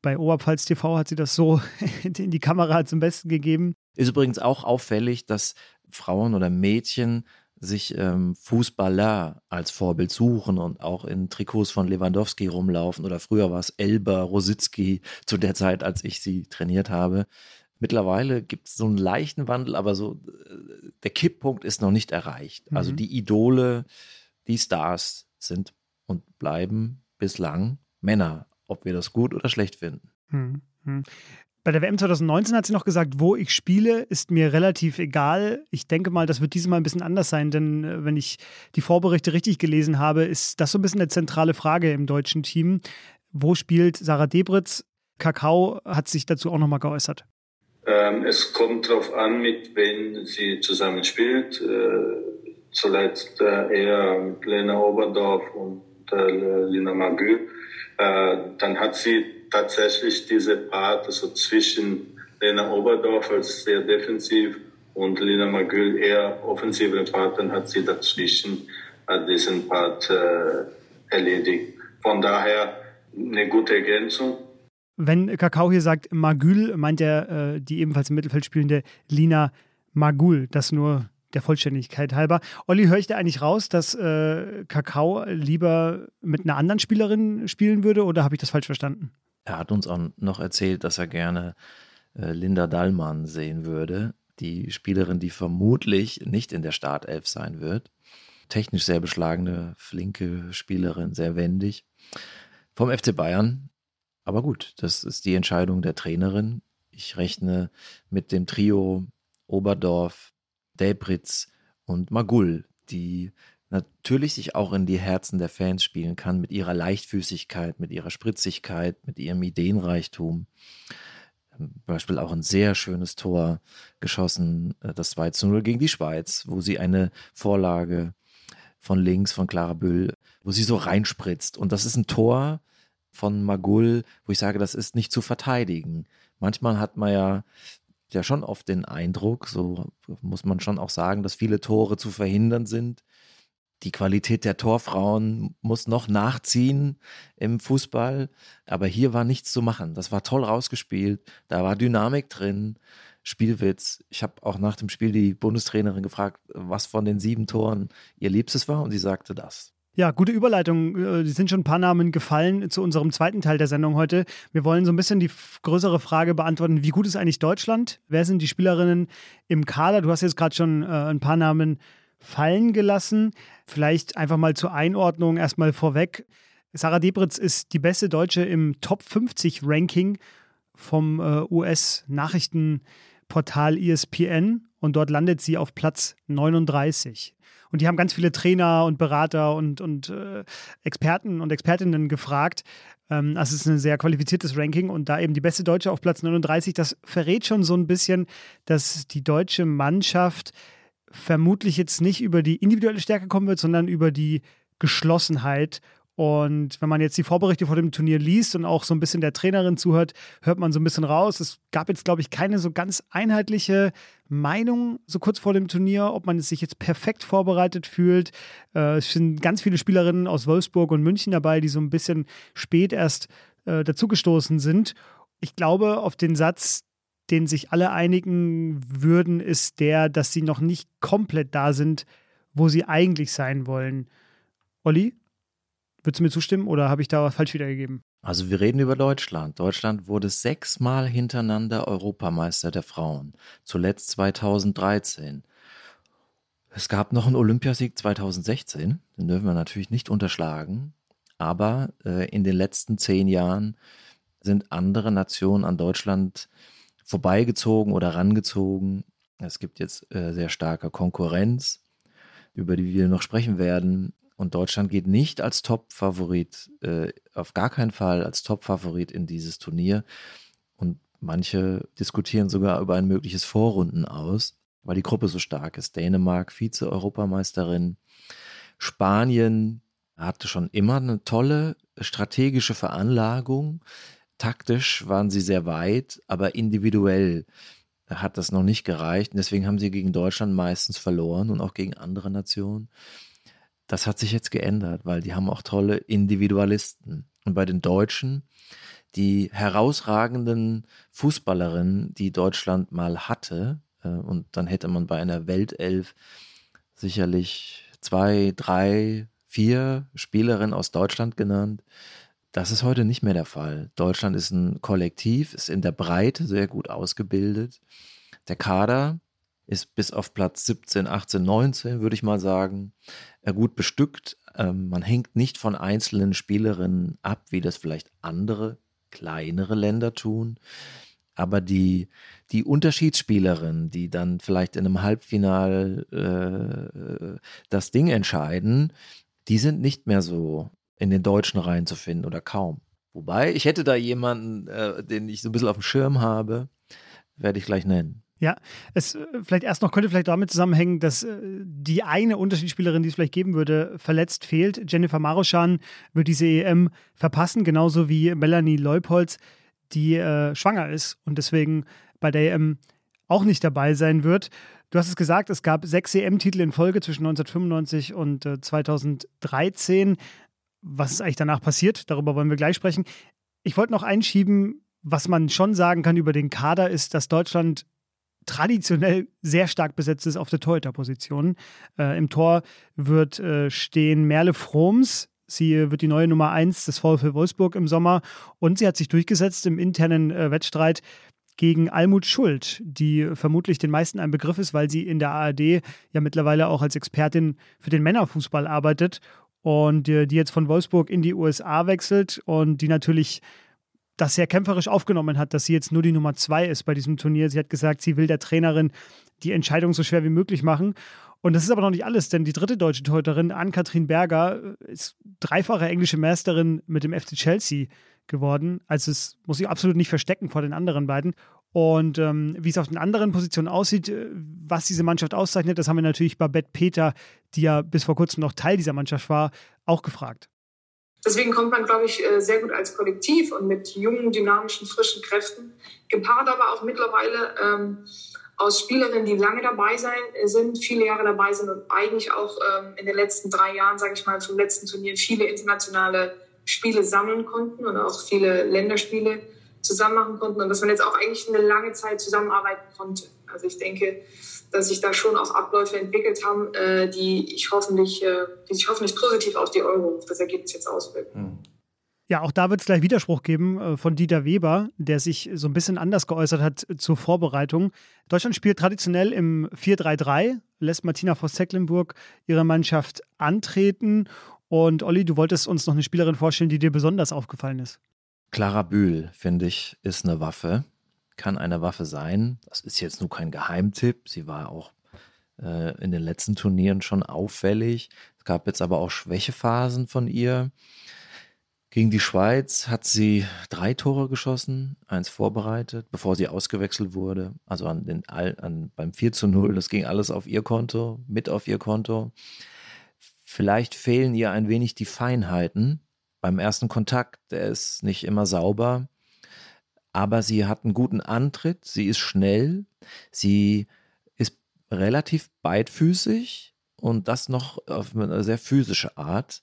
Bei Oberpfalz TV hat sie das so in die Kamera zum Besten gegeben. Ist übrigens auch auffällig, dass Frauen oder Mädchen sich ähm, Fußballer als Vorbild suchen und auch in Trikots von Lewandowski rumlaufen oder früher war es Elba Rositzky zu der Zeit, als ich sie trainiert habe. Mittlerweile gibt es so einen leichten Wandel, aber so äh, der Kipppunkt ist noch nicht erreicht. Also mhm. Also die Idole, die Stars sind und bleiben bislang Männer, ob wir das gut oder schlecht finden. Mhm. Bei der WM 2019 hat sie noch gesagt, wo ich spiele, ist mir relativ egal. Ich denke mal, das wird dieses Mal ein bisschen anders sein, denn äh, wenn ich die Vorberichte richtig gelesen habe, ist das so ein bisschen eine zentrale Frage im deutschen Team. Wo spielt Sarah Debritz? Kakao hat sich dazu auch nochmal geäußert. Ähm, es kommt darauf an, mit wem sie zusammen spielt. Äh, zuletzt äh, eher mit Lena Oberdorf und äh, Lina Magü. Äh, dann hat sie tatsächlich diese Part also zwischen Lena Oberdorf als sehr defensiv und Lina Magül eher offensive Part, dann hat sie dazwischen äh, diesen Part äh, erledigt. Von daher eine gute Ergänzung. Wenn Kakao hier sagt Magül, meint er äh, die ebenfalls im Mittelfeld spielende Lina Magul. Das nur der Vollständigkeit halber. Olli, höre ich da eigentlich raus, dass äh, Kakao lieber mit einer anderen Spielerin spielen würde oder habe ich das falsch verstanden? Er hat uns auch noch erzählt, dass er gerne äh, Linda Dallmann sehen würde, die Spielerin, die vermutlich nicht in der Startelf sein wird. Technisch sehr beschlagene, flinke Spielerin, sehr wendig. Vom FC Bayern. Aber gut, das ist die Entscheidung der Trainerin. Ich rechne mit dem Trio Oberdorf, Delbritz und Magul, die natürlich sich auch in die Herzen der Fans spielen kann, mit ihrer Leichtfüßigkeit, mit ihrer Spritzigkeit, mit ihrem Ideenreichtum. Zum Beispiel auch ein sehr schönes Tor geschossen, äh, das 2 zu 0 gegen die Schweiz, wo sie eine Vorlage von links von Clara Büll, wo sie so reinspritzt. Und das ist ein Tor von Magul, wo ich sage, das ist nicht zu verteidigen. Manchmal hat man ja ja schon oft den Eindruck, so muss man schon auch sagen, dass viele Tore zu verhindern sind die Qualität der Torfrauen muss noch nachziehen im Fußball. Aber hier war nichts zu machen. Das war toll rausgespielt. Da war Dynamik drin. Spielwitz. Ich habe auch nach dem Spiel die Bundestrainerin gefragt, was von den sieben Toren ihr Liebstes war. Und sie sagte das. Ja, gute Überleitung. Äh, sind schon ein paar Namen gefallen zu unserem zweiten Teil der Sendung heute. Wir wollen so ein bisschen die größere Frage beantworten, wie gut ist eigentlich Deutschland? Wer sind die Spielerinnen im Kader? Du hast jetzt gerade schon äh, ein paar Namen fallen gelassen. Vielleicht einfach mal zur Einordnung erstmal vorweg. Sarah Debritz ist die beste Deutsche im Top 50 Ranking vom äh, US-Nachrichtenportal ESPN und dort landet sie auf Platz 39. Und die haben ganz viele Trainer und Berater und, und äh, Experten und Expertinnen gefragt. Ähm, das ist ein sehr qualifiziertes Ranking und da eben die beste Deutsche auf Platz 39, das verrät schon so ein bisschen, dass die deutsche Mannschaft vermutlich jetzt nicht über die individuelle Stärke kommen wird, sondern über die Geschlossenheit. Und wenn man jetzt die Vorberichte vor dem Turnier liest und auch so ein bisschen der Trainerin zuhört, hört man so ein bisschen raus. Es gab jetzt, glaube ich, keine so ganz einheitliche Meinung so kurz vor dem Turnier, ob man sich jetzt perfekt vorbereitet fühlt. Äh, es sind ganz viele Spielerinnen aus Wolfsburg und München dabei, die so ein bisschen spät erst äh, dazugestoßen sind. Ich glaube, auf den Satz, den sich alle einigen würden, ist der, dass sie noch nicht komplett da sind, wo sie eigentlich sein wollen. Olli, würdest du mir zustimmen oder habe ich da was falsch wiedergegeben? Also wir reden über Deutschland. Deutschland wurde sechsmal hintereinander Europameister der Frauen. Zuletzt 2013. Es gab noch einen Olympiasieg 2016, den dürfen wir natürlich nicht unterschlagen. Aber äh, in den letzten zehn Jahren sind andere Nationen an Deutschland vorbeigezogen oder rangezogen. Es gibt jetzt äh, sehr starke Konkurrenz, über die wir noch sprechen werden. Und Deutschland geht nicht als Top-Favorit, äh, auf gar keinen Fall als Top-Favorit in dieses Turnier. Und manche diskutieren sogar über ein mögliches Vorrunden aus, weil die Gruppe so stark ist. Dänemark, Vize-Europameisterin, Spanien hatte schon immer eine tolle strategische Veranlagung. Taktisch waren sie sehr weit, aber individuell hat das noch nicht gereicht. Und deswegen haben sie gegen Deutschland meistens verloren und auch gegen andere Nationen. Das hat sich jetzt geändert, weil die haben auch tolle Individualisten. Und bei den Deutschen, die herausragenden Fußballerinnen, die Deutschland mal hatte, äh, und dann hätte man bei einer Weltelf sicherlich zwei, drei, vier Spielerinnen aus Deutschland genannt. Das ist heute nicht mehr der Fall. Deutschland ist ein Kollektiv, ist in der Breite sehr gut ausgebildet. Der Kader ist bis auf Platz 17, 18, 19, würde ich mal sagen, äh, gut bestückt. Ähm, man hängt nicht von einzelnen Spielerinnen ab, wie das vielleicht andere kleinere Länder tun. Aber die, die Unterschiedsspielerinnen, die dann vielleicht in einem Halbfinal äh, das Ding entscheiden, die sind nicht mehr so in den deutschen Reihen zu finden oder kaum. Wobei, ich hätte da jemanden, äh, den ich so ein bisschen auf dem Schirm habe, werde ich gleich nennen. Ja, es äh, vielleicht erst noch könnte vielleicht damit zusammenhängen, dass äh, die eine Unterschiedsspielerin, die es vielleicht geben würde, verletzt fehlt. Jennifer Maroschan wird diese EM verpassen, genauso wie Melanie Leupolz, die äh, schwanger ist und deswegen bei der EM auch nicht dabei sein wird. Du hast es gesagt, es gab sechs EM-Titel in Folge zwischen 1995 und äh, 2013. Was ist eigentlich danach passiert? Darüber wollen wir gleich sprechen. Ich wollte noch einschieben, was man schon sagen kann über den Kader, ist, dass Deutschland traditionell sehr stark besetzt ist auf der Torhüter-Position. Äh, Im Tor wird äh, stehen Merle Froms. Sie wird die neue Nummer 1 des VfL Wolfsburg im Sommer und sie hat sich durchgesetzt im internen äh, Wettstreit gegen Almut Schuld, die vermutlich den meisten ein Begriff ist, weil sie in der ARD ja mittlerweile auch als Expertin für den Männerfußball arbeitet und die jetzt von Wolfsburg in die USA wechselt und die natürlich das sehr kämpferisch aufgenommen hat, dass sie jetzt nur die Nummer zwei ist bei diesem Turnier. Sie hat gesagt, sie will der Trainerin die Entscheidung so schwer wie möglich machen. Und das ist aber noch nicht alles, denn die dritte deutsche Torhüterin, Ann-Kathrin Berger, ist dreifache englische Meisterin mit dem FC Chelsea geworden. Also es muss sich absolut nicht verstecken vor den anderen beiden. Und ähm, wie es auf den anderen Positionen aussieht, äh, was diese Mannschaft auszeichnet, das haben wir natürlich Babette Peter, die ja bis vor kurzem noch Teil dieser Mannschaft war, auch gefragt. Deswegen kommt man, glaube ich, äh, sehr gut als Kollektiv und mit jungen, dynamischen, frischen Kräften, gepaart aber auch mittlerweile ähm, aus Spielerinnen, die lange dabei sein, äh, sind, viele Jahre dabei sind und eigentlich auch ähm, in den letzten drei Jahren, sage ich mal, zum letzten Turnier viele internationale Spiele sammeln konnten und auch viele Länderspiele zusammen machen konnten und dass man jetzt auch eigentlich eine lange Zeit zusammenarbeiten konnte. Also ich denke, dass sich da schon auch Abläufe entwickelt haben, äh, die ich hoffentlich, äh, die sich hoffentlich positiv auf die Euro, das Ergebnis jetzt auswirken. Hm. Ja, auch da wird es gleich Widerspruch geben äh, von Dieter Weber, der sich so ein bisschen anders geäußert hat zur Vorbereitung. Deutschland spielt traditionell im 4-3-3, lässt Martina Voss-Tecklenburg ihre Mannschaft antreten. Und Olli, du wolltest uns noch eine Spielerin vorstellen, die dir besonders aufgefallen ist. Clara Bühl, finde ich, ist eine Waffe kann eine Waffe sein. Das ist jetzt nur kein Geheimtipp. Sie war auch äh, in den letzten Turnieren schon auffällig. Es gab jetzt aber auch Schwächephasen von ihr. Gegen die Schweiz hat sie drei Tore geschossen, eins vorbereitet, bevor sie ausgewechselt wurde. Also an den, an, beim 4 zu 0, das ging alles auf ihr Konto, mit auf ihr Konto. Vielleicht fehlen ihr ein wenig die Feinheiten beim ersten Kontakt. Der ist nicht immer sauber aber sie hat einen guten Antritt, sie ist schnell, sie ist relativ beidfüßig und das noch auf eine sehr physische Art.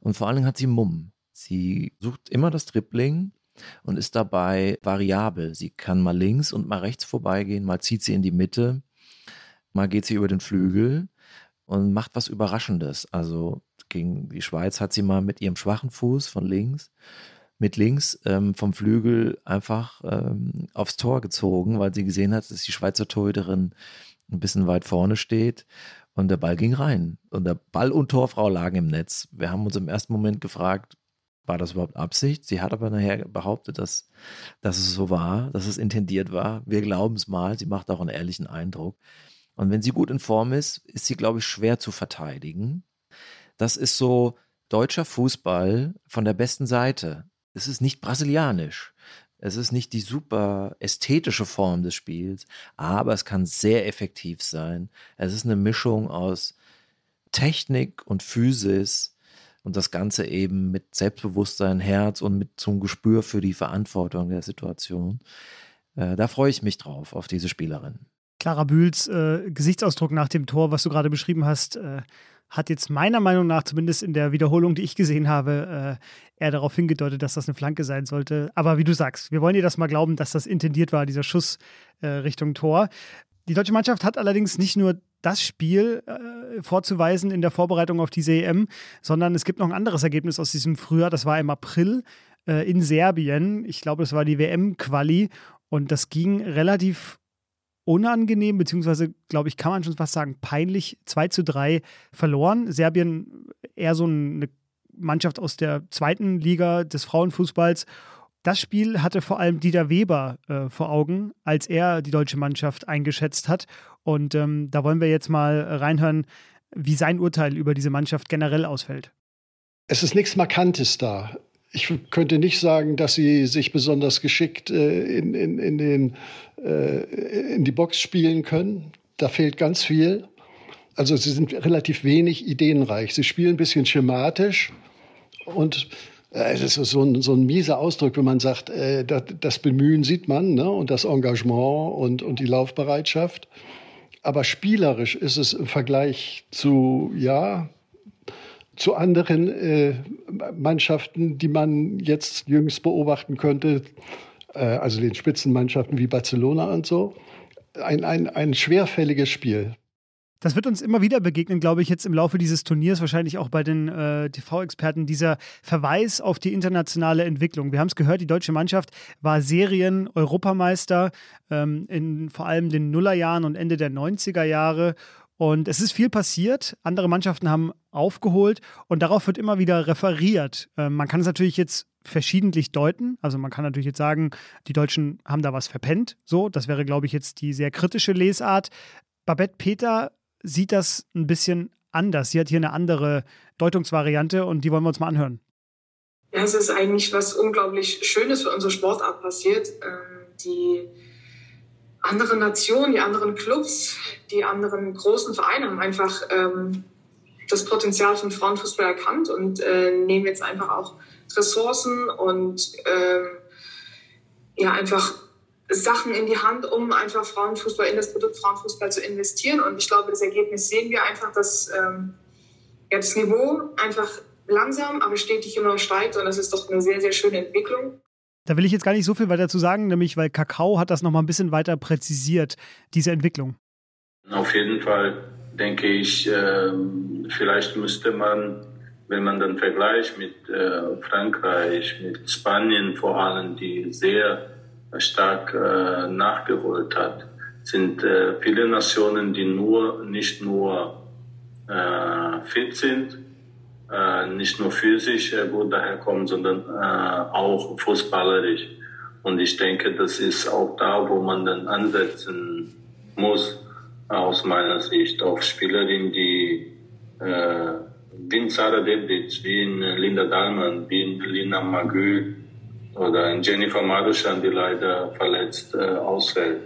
Und vor allen Dingen hat sie Mumm. Sie sucht immer das Dribbling und ist dabei variabel. Sie kann mal links und mal rechts vorbeigehen, mal zieht sie in die Mitte, mal geht sie über den Flügel und macht was Überraschendes. Also gegen die Schweiz hat sie mal mit ihrem schwachen Fuß von links mit links ähm, vom Flügel einfach ähm, aufs Tor gezogen, weil sie gesehen hat, dass die Schweizer Torhüterin ein bisschen weit vorne steht. Und der Ball ging rein. Und der Ball und Torfrau lagen im Netz. Wir haben uns im ersten Moment gefragt, war das überhaupt Absicht? Sie hat aber nachher behauptet, dass, dass es so war, dass es intendiert war. Wir glauben es mal. Sie macht auch einen ehrlichen Eindruck. Und wenn sie gut in Form ist, ist sie, glaube ich, schwer zu verteidigen. Das ist so deutscher Fußball von der besten Seite es ist nicht brasilianisch. Es ist nicht die super ästhetische Form des Spiels, aber es kann sehr effektiv sein. Es ist eine Mischung aus Technik und Physis und das Ganze eben mit Selbstbewusstsein, Herz und mit zum Gespür für die Verantwortung der Situation. Äh, da freue ich mich drauf, auf diese Spielerin. Clara Bühls äh, Gesichtsausdruck nach dem Tor, was du gerade beschrieben hast, äh, hat jetzt meiner Meinung nach, zumindest in der Wiederholung, die ich gesehen habe, äh, eher darauf hingedeutet, dass das eine Flanke sein sollte. Aber wie du sagst, wir wollen dir das mal glauben, dass das intendiert war, dieser Schuss äh, Richtung Tor. Die deutsche Mannschaft hat allerdings nicht nur das Spiel äh, vorzuweisen in der Vorbereitung auf diese EM, sondern es gibt noch ein anderes Ergebnis aus diesem Frühjahr. Das war im April äh, in Serbien. Ich glaube, das war die WM-Quali. Und das ging relativ unangenehm, beziehungsweise, glaube ich, kann man schon fast sagen, peinlich 2 zu 3 verloren. Serbien eher so eine Mannschaft aus der zweiten Liga des Frauenfußballs. Das Spiel hatte vor allem Dieter Weber äh, vor Augen, als er die deutsche Mannschaft eingeschätzt hat. Und ähm, da wollen wir jetzt mal reinhören, wie sein Urteil über diese Mannschaft generell ausfällt. Es ist nichts Markantes da. Ich könnte nicht sagen, dass sie sich besonders geschickt äh, in, in, in, den, äh, in die Box spielen können. Da fehlt ganz viel. Also sie sind relativ wenig ideenreich. Sie spielen ein bisschen schematisch und äh, es ist so ein, so ein mieser Ausdruck, wenn man sagt, äh, das, das, Bemühen sieht man ne? und das Engagement und, und die Laufbereitschaft. Aber spielerisch ist es im Vergleich zu, ja, zu anderen äh, Mannschaften, die man jetzt jüngst beobachten könnte, äh, also den Spitzenmannschaften wie Barcelona und so, ein, ein, ein schwerfälliges Spiel. Das wird uns immer wieder begegnen, glaube ich, jetzt im Laufe dieses Turniers, wahrscheinlich auch bei den äh, TV-Experten, dieser Verweis auf die internationale Entwicklung. Wir haben es gehört, die deutsche Mannschaft war Serien-Europameister ähm, in vor allem den Nullerjahren und Ende der 90er Jahre. Und es ist viel passiert. Andere Mannschaften haben aufgeholt und darauf wird immer wieder referiert. Ähm, man kann es natürlich jetzt verschiedentlich deuten. Also man kann natürlich jetzt sagen, die Deutschen haben da was verpennt. So, das wäre, glaube ich, jetzt die sehr kritische Lesart. Babette Peter sieht das ein bisschen anders. Sie hat hier eine andere Deutungsvariante und die wollen wir uns mal anhören. Ja, es ist eigentlich was unglaublich Schönes für unsere Sportart passiert. Ähm, die anderen Nationen, die anderen Clubs, die anderen großen Vereine haben einfach ähm, das Potenzial von Frauenfußball erkannt und äh, nehmen jetzt einfach auch Ressourcen und ähm, ja einfach Sachen in die Hand, um einfach Frauenfußball in das Produkt Frauenfußball zu investieren. Und ich glaube, das Ergebnis sehen wir einfach, dass ähm, ja, das Niveau einfach langsam, aber stetig immer steigt. Und das ist doch eine sehr, sehr schöne Entwicklung. Da will ich jetzt gar nicht so viel weiter zu sagen, nämlich weil Kakao hat das nochmal ein bisschen weiter präzisiert, diese Entwicklung. Auf jeden Fall denke ich, äh, vielleicht müsste man, wenn man dann vergleicht mit äh, Frankreich, mit Spanien vor allem, die sehr stark äh, nachgeholt hat, sind äh, viele Nationen, die nur nicht nur fit sind, äh, nicht nur physisch äh, gut daherkommen, sondern äh, auch fußballerisch. Und ich denke, das ist auch da, wo man dann ansetzen muss, aus meiner Sicht, auf Spielerinnen, die äh, wie in Sarah Debdic, wie in Linda Dahlmann, wie in Lina Magü oder in Jennifer Maruschan, die leider verletzt äh, ausfällt.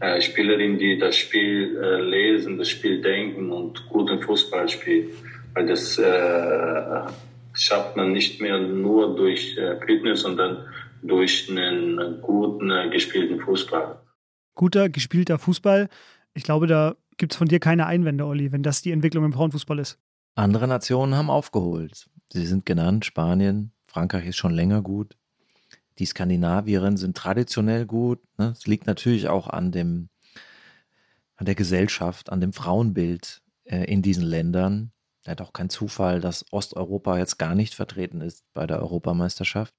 Äh, Spielerinnen, die das Spiel äh, lesen, das Spiel denken und guten Fußball spielen. Weil das äh, schafft man nicht mehr nur durch äh, Fitness, sondern durch einen guten, äh, gespielten Fußball. Guter, gespielter Fußball. Ich glaube, da gibt es von dir keine Einwände, Olli, wenn das die Entwicklung im Frauenfußball ist. Andere Nationen haben aufgeholt. Sie sind genannt, Spanien, Frankreich ist schon länger gut. Die Skandinavierinnen sind traditionell gut. Ne? Es liegt natürlich auch an dem, an der Gesellschaft, an dem Frauenbild in diesen Ländern. Ja, doch kein Zufall, dass Osteuropa jetzt gar nicht vertreten ist bei der Europameisterschaft.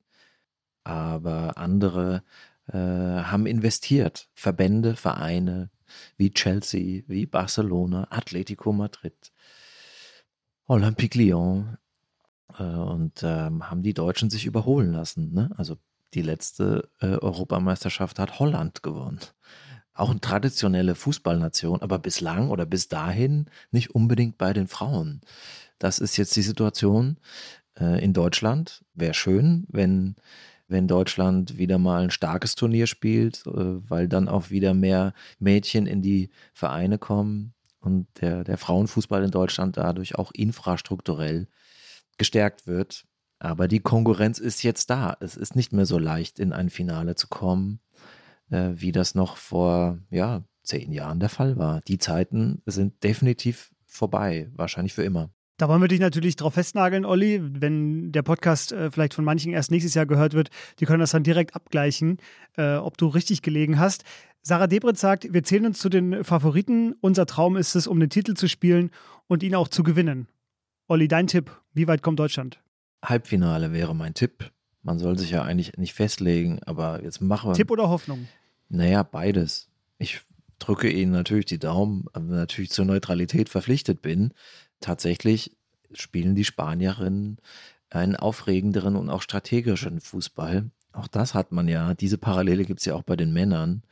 Aber andere äh, haben investiert. Verbände, Vereine wie Chelsea, wie Barcelona, Atletico Madrid, Olympique Lyon äh, und ähm, haben die Deutschen sich überholen lassen. Ne? Also die letzte äh, Europameisterschaft hat Holland gewonnen auch eine traditionelle Fußballnation, aber bislang oder bis dahin nicht unbedingt bei den Frauen. Das ist jetzt die Situation äh, in Deutschland. Wäre schön, wenn, wenn Deutschland wieder mal ein starkes Turnier spielt, äh, weil dann auch wieder mehr Mädchen in die Vereine kommen und der, der Frauenfußball in Deutschland dadurch auch infrastrukturell gestärkt wird. Aber die Konkurrenz ist jetzt da. Es ist nicht mehr so leicht, in ein Finale zu kommen, äh, wie das noch vor ja, zehn Jahren der Fall war. Die Zeiten sind definitiv vorbei, wahrscheinlich für immer. Da wollen wir dich natürlich drauf festnageln, Olli. Wenn der Podcast äh, vielleicht von manchen erst nächstes Jahr gehört wird, die können das dann direkt abgleichen, äh, ob du richtig gelegen hast. Sarah Debritz sagt, wir zählen uns zu den Favoriten. Unser Traum ist es, um den Titel zu spielen und ihn auch zu gewinnen. Olli, dein Tipp, wie weit kommt Deutschland? Halbfinale wäre mein Tipp. Man soll sich ja eigentlich nicht festlegen, aber jetzt machen wir. Tipp oder Hoffnung? Naja, beides. Ich drücke Ihnen natürlich die Daumen, natürlich zur Neutralität verpflichtet bin. Tatsächlich spielen die Spanierinnen einen aufregenderen und auch strategischen Fußball. Auch das hat man ja. Diese Parallele gibt es ja auch bei den Männern.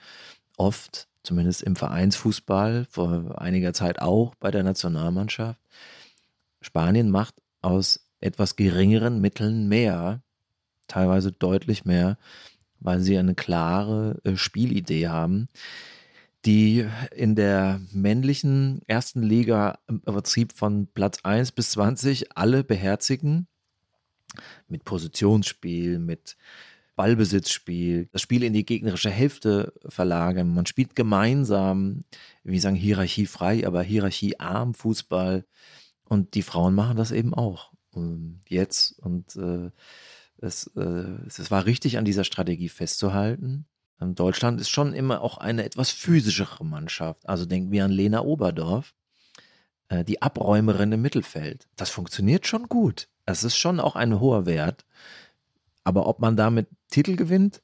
Oft, zumindest im Vereinsfußball, vor einiger Zeit auch bei der Nationalmannschaft. Spanien macht aus etwas geringeren Mitteln mehr, teilweise deutlich mehr, weil sie eine klare äh, Spielidee haben, die in der männlichen ersten Liga im Prinzip von Platz 1 bis 20 alle beherzigen. Mit Positionsspiel, mit Ballbesitzspiel, das Spiel in die gegnerische Hälfte verlagern. Man spielt gemeinsam, wie sagen, hierarchiefrei, aber hierarchiearm Fußball. Und die Frauen machen das eben auch. Und jetzt. Und äh, es, äh, es war richtig, an dieser Strategie festzuhalten. Ähm, Deutschland ist schon immer auch eine etwas physischere Mannschaft. Also denken wir an Lena Oberdorf, äh, die Abräumerin im Mittelfeld. Das funktioniert schon gut. Es ist schon auch ein hoher Wert. Aber ob man damit Titel gewinnt,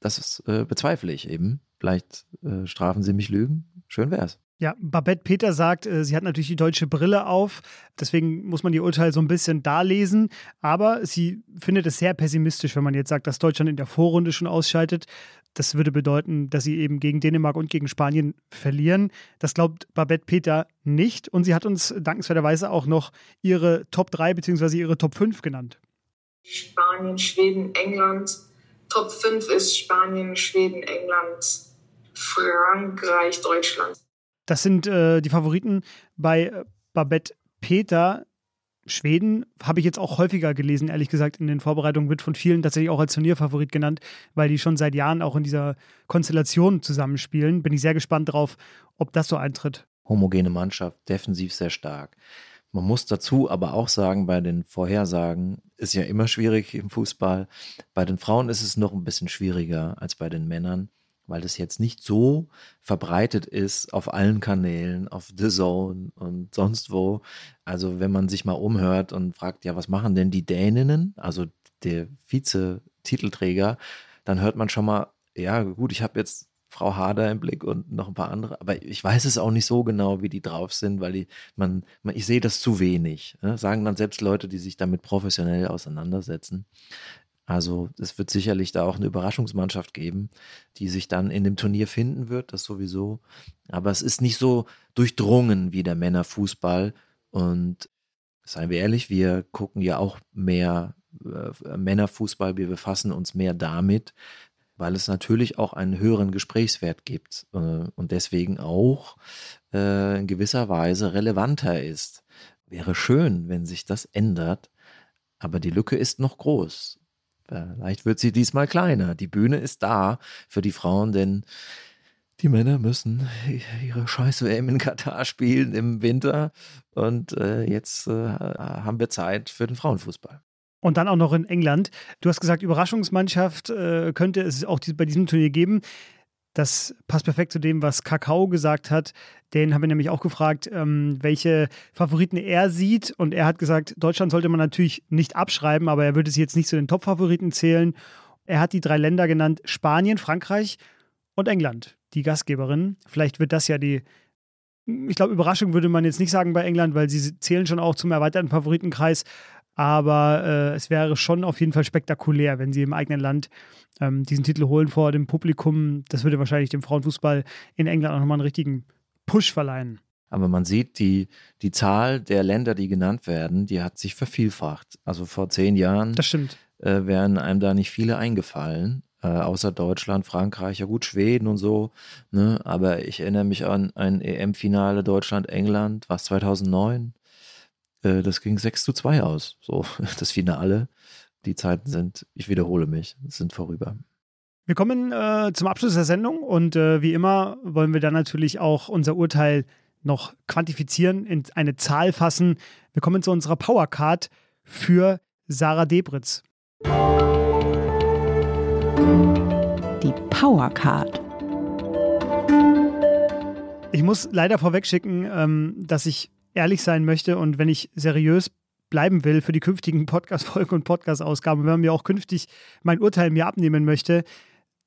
das ist, äh, bezweifle ich eben. Vielleicht äh, strafen sie mich Lügen. Schön wär's. Ja, Babette Peter sagt, äh, sie hat natürlich die deutsche Brille auf, deswegen muss man die Urteile so ein bisschen darlesen, aber sie findet es sehr pessimistisch, wenn man jetzt sagt, dass Deutschland in der Vorrunde schon ausschaltet. Das würde bedeuten, dass sie eben gegen Dänemark und gegen Spanien verlieren. Das glaubt Babette Peter nicht und sie hat uns dankenswerterweise auch noch ihre Top 3 bzw. ihre Top 5 genannt. Spanien, Schweden, England. Top 5 ist Spanien, Schweden, England, Frankreich, Deutschland. Das sind äh, die Favoriten bei äh, Babette Peter. Schweden habe ich jetzt auch häufiger gelesen, ehrlich gesagt, in den Vorbereitungen wird von vielen tatsächlich auch als Turnierfavorit genannt, weil die schon seit Jahren auch in dieser Konstellation zusammenspielen. Bin ich sehr gespannt drauf, ob das so eintritt. Homogene Mannschaft, defensiv sehr stark. Man muss dazu aber auch sagen, bei den Vorhersagen ist ja immer schwierig im Fußball. Bei den Frauen ist es noch ein bisschen schwieriger als bei den Männern weil das jetzt nicht so verbreitet ist auf allen Kanälen, auf The Zone und sonst wo. Also wenn man sich mal umhört und fragt, ja, was machen denn die Däninnen, also der Vize-Titelträger, dann hört man schon mal, ja gut, ich habe jetzt Frau Hader im Blick und noch ein paar andere, aber ich weiß es auch nicht so genau, wie die drauf sind, weil die, man, man ich sehe das zu wenig. Ne? Sagen dann selbst Leute, die sich damit professionell auseinandersetzen. Also es wird sicherlich da auch eine Überraschungsmannschaft geben, die sich dann in dem Turnier finden wird, das sowieso. Aber es ist nicht so durchdrungen wie der Männerfußball. Und seien wir ehrlich, wir gucken ja auch mehr äh, Männerfußball, wir befassen uns mehr damit, weil es natürlich auch einen höheren Gesprächswert gibt äh, und deswegen auch äh, in gewisser Weise relevanter ist. Wäre schön, wenn sich das ändert, aber die Lücke ist noch groß. Vielleicht wird sie diesmal kleiner. Die Bühne ist da für die Frauen, denn die Männer müssen ihre scheiß WM in Katar spielen im Winter. Und äh, jetzt äh, haben wir Zeit für den Frauenfußball. Und dann auch noch in England. Du hast gesagt, Überraschungsmannschaft äh, könnte es auch bei diesem Turnier geben. Das passt perfekt zu dem, was Kakao gesagt hat. Den haben wir nämlich auch gefragt, ähm, welche Favoriten er sieht. Und er hat gesagt, Deutschland sollte man natürlich nicht abschreiben, aber er würde sie jetzt nicht zu den Top-Favoriten zählen. Er hat die drei Länder genannt: Spanien, Frankreich und England, die Gastgeberin. Vielleicht wird das ja die, ich glaube, Überraschung würde man jetzt nicht sagen bei England, weil sie zählen schon auch zum erweiterten Favoritenkreis. Aber äh, es wäre schon auf jeden Fall spektakulär, wenn sie im eigenen Land ähm, diesen Titel holen vor dem Publikum. Das würde wahrscheinlich dem Frauenfußball in England auch nochmal einen richtigen Push verleihen. Aber man sieht, die, die Zahl der Länder, die genannt werden, die hat sich vervielfacht. Also vor zehn Jahren. Äh, wären einem da nicht viele eingefallen. Äh, außer Deutschland, Frankreich, ja gut, Schweden und so. Ne? Aber ich erinnere mich an ein EM-Finale Deutschland-England, was 2009 Äh, das ging 6 zu 2 aus. So, das Finale. Die Zeiten sind, ich wiederhole mich, sind vorüber. Wir kommen äh, zum Abschluss der Sendung und äh, wie immer wollen wir dann natürlich auch unser Urteil noch quantifizieren, in eine Zahl fassen. Wir kommen zu unserer Powercard für Sarah Debritz. Die Powercard. Ich muss leider vorwegschicken, ähm, dass ich ehrlich sein möchte und wenn ich seriös bleiben will für die künftigen Podcast-Folgen und Podcast-Ausgaben, wenn man mir auch künftig mein Urteil mir abnehmen möchte,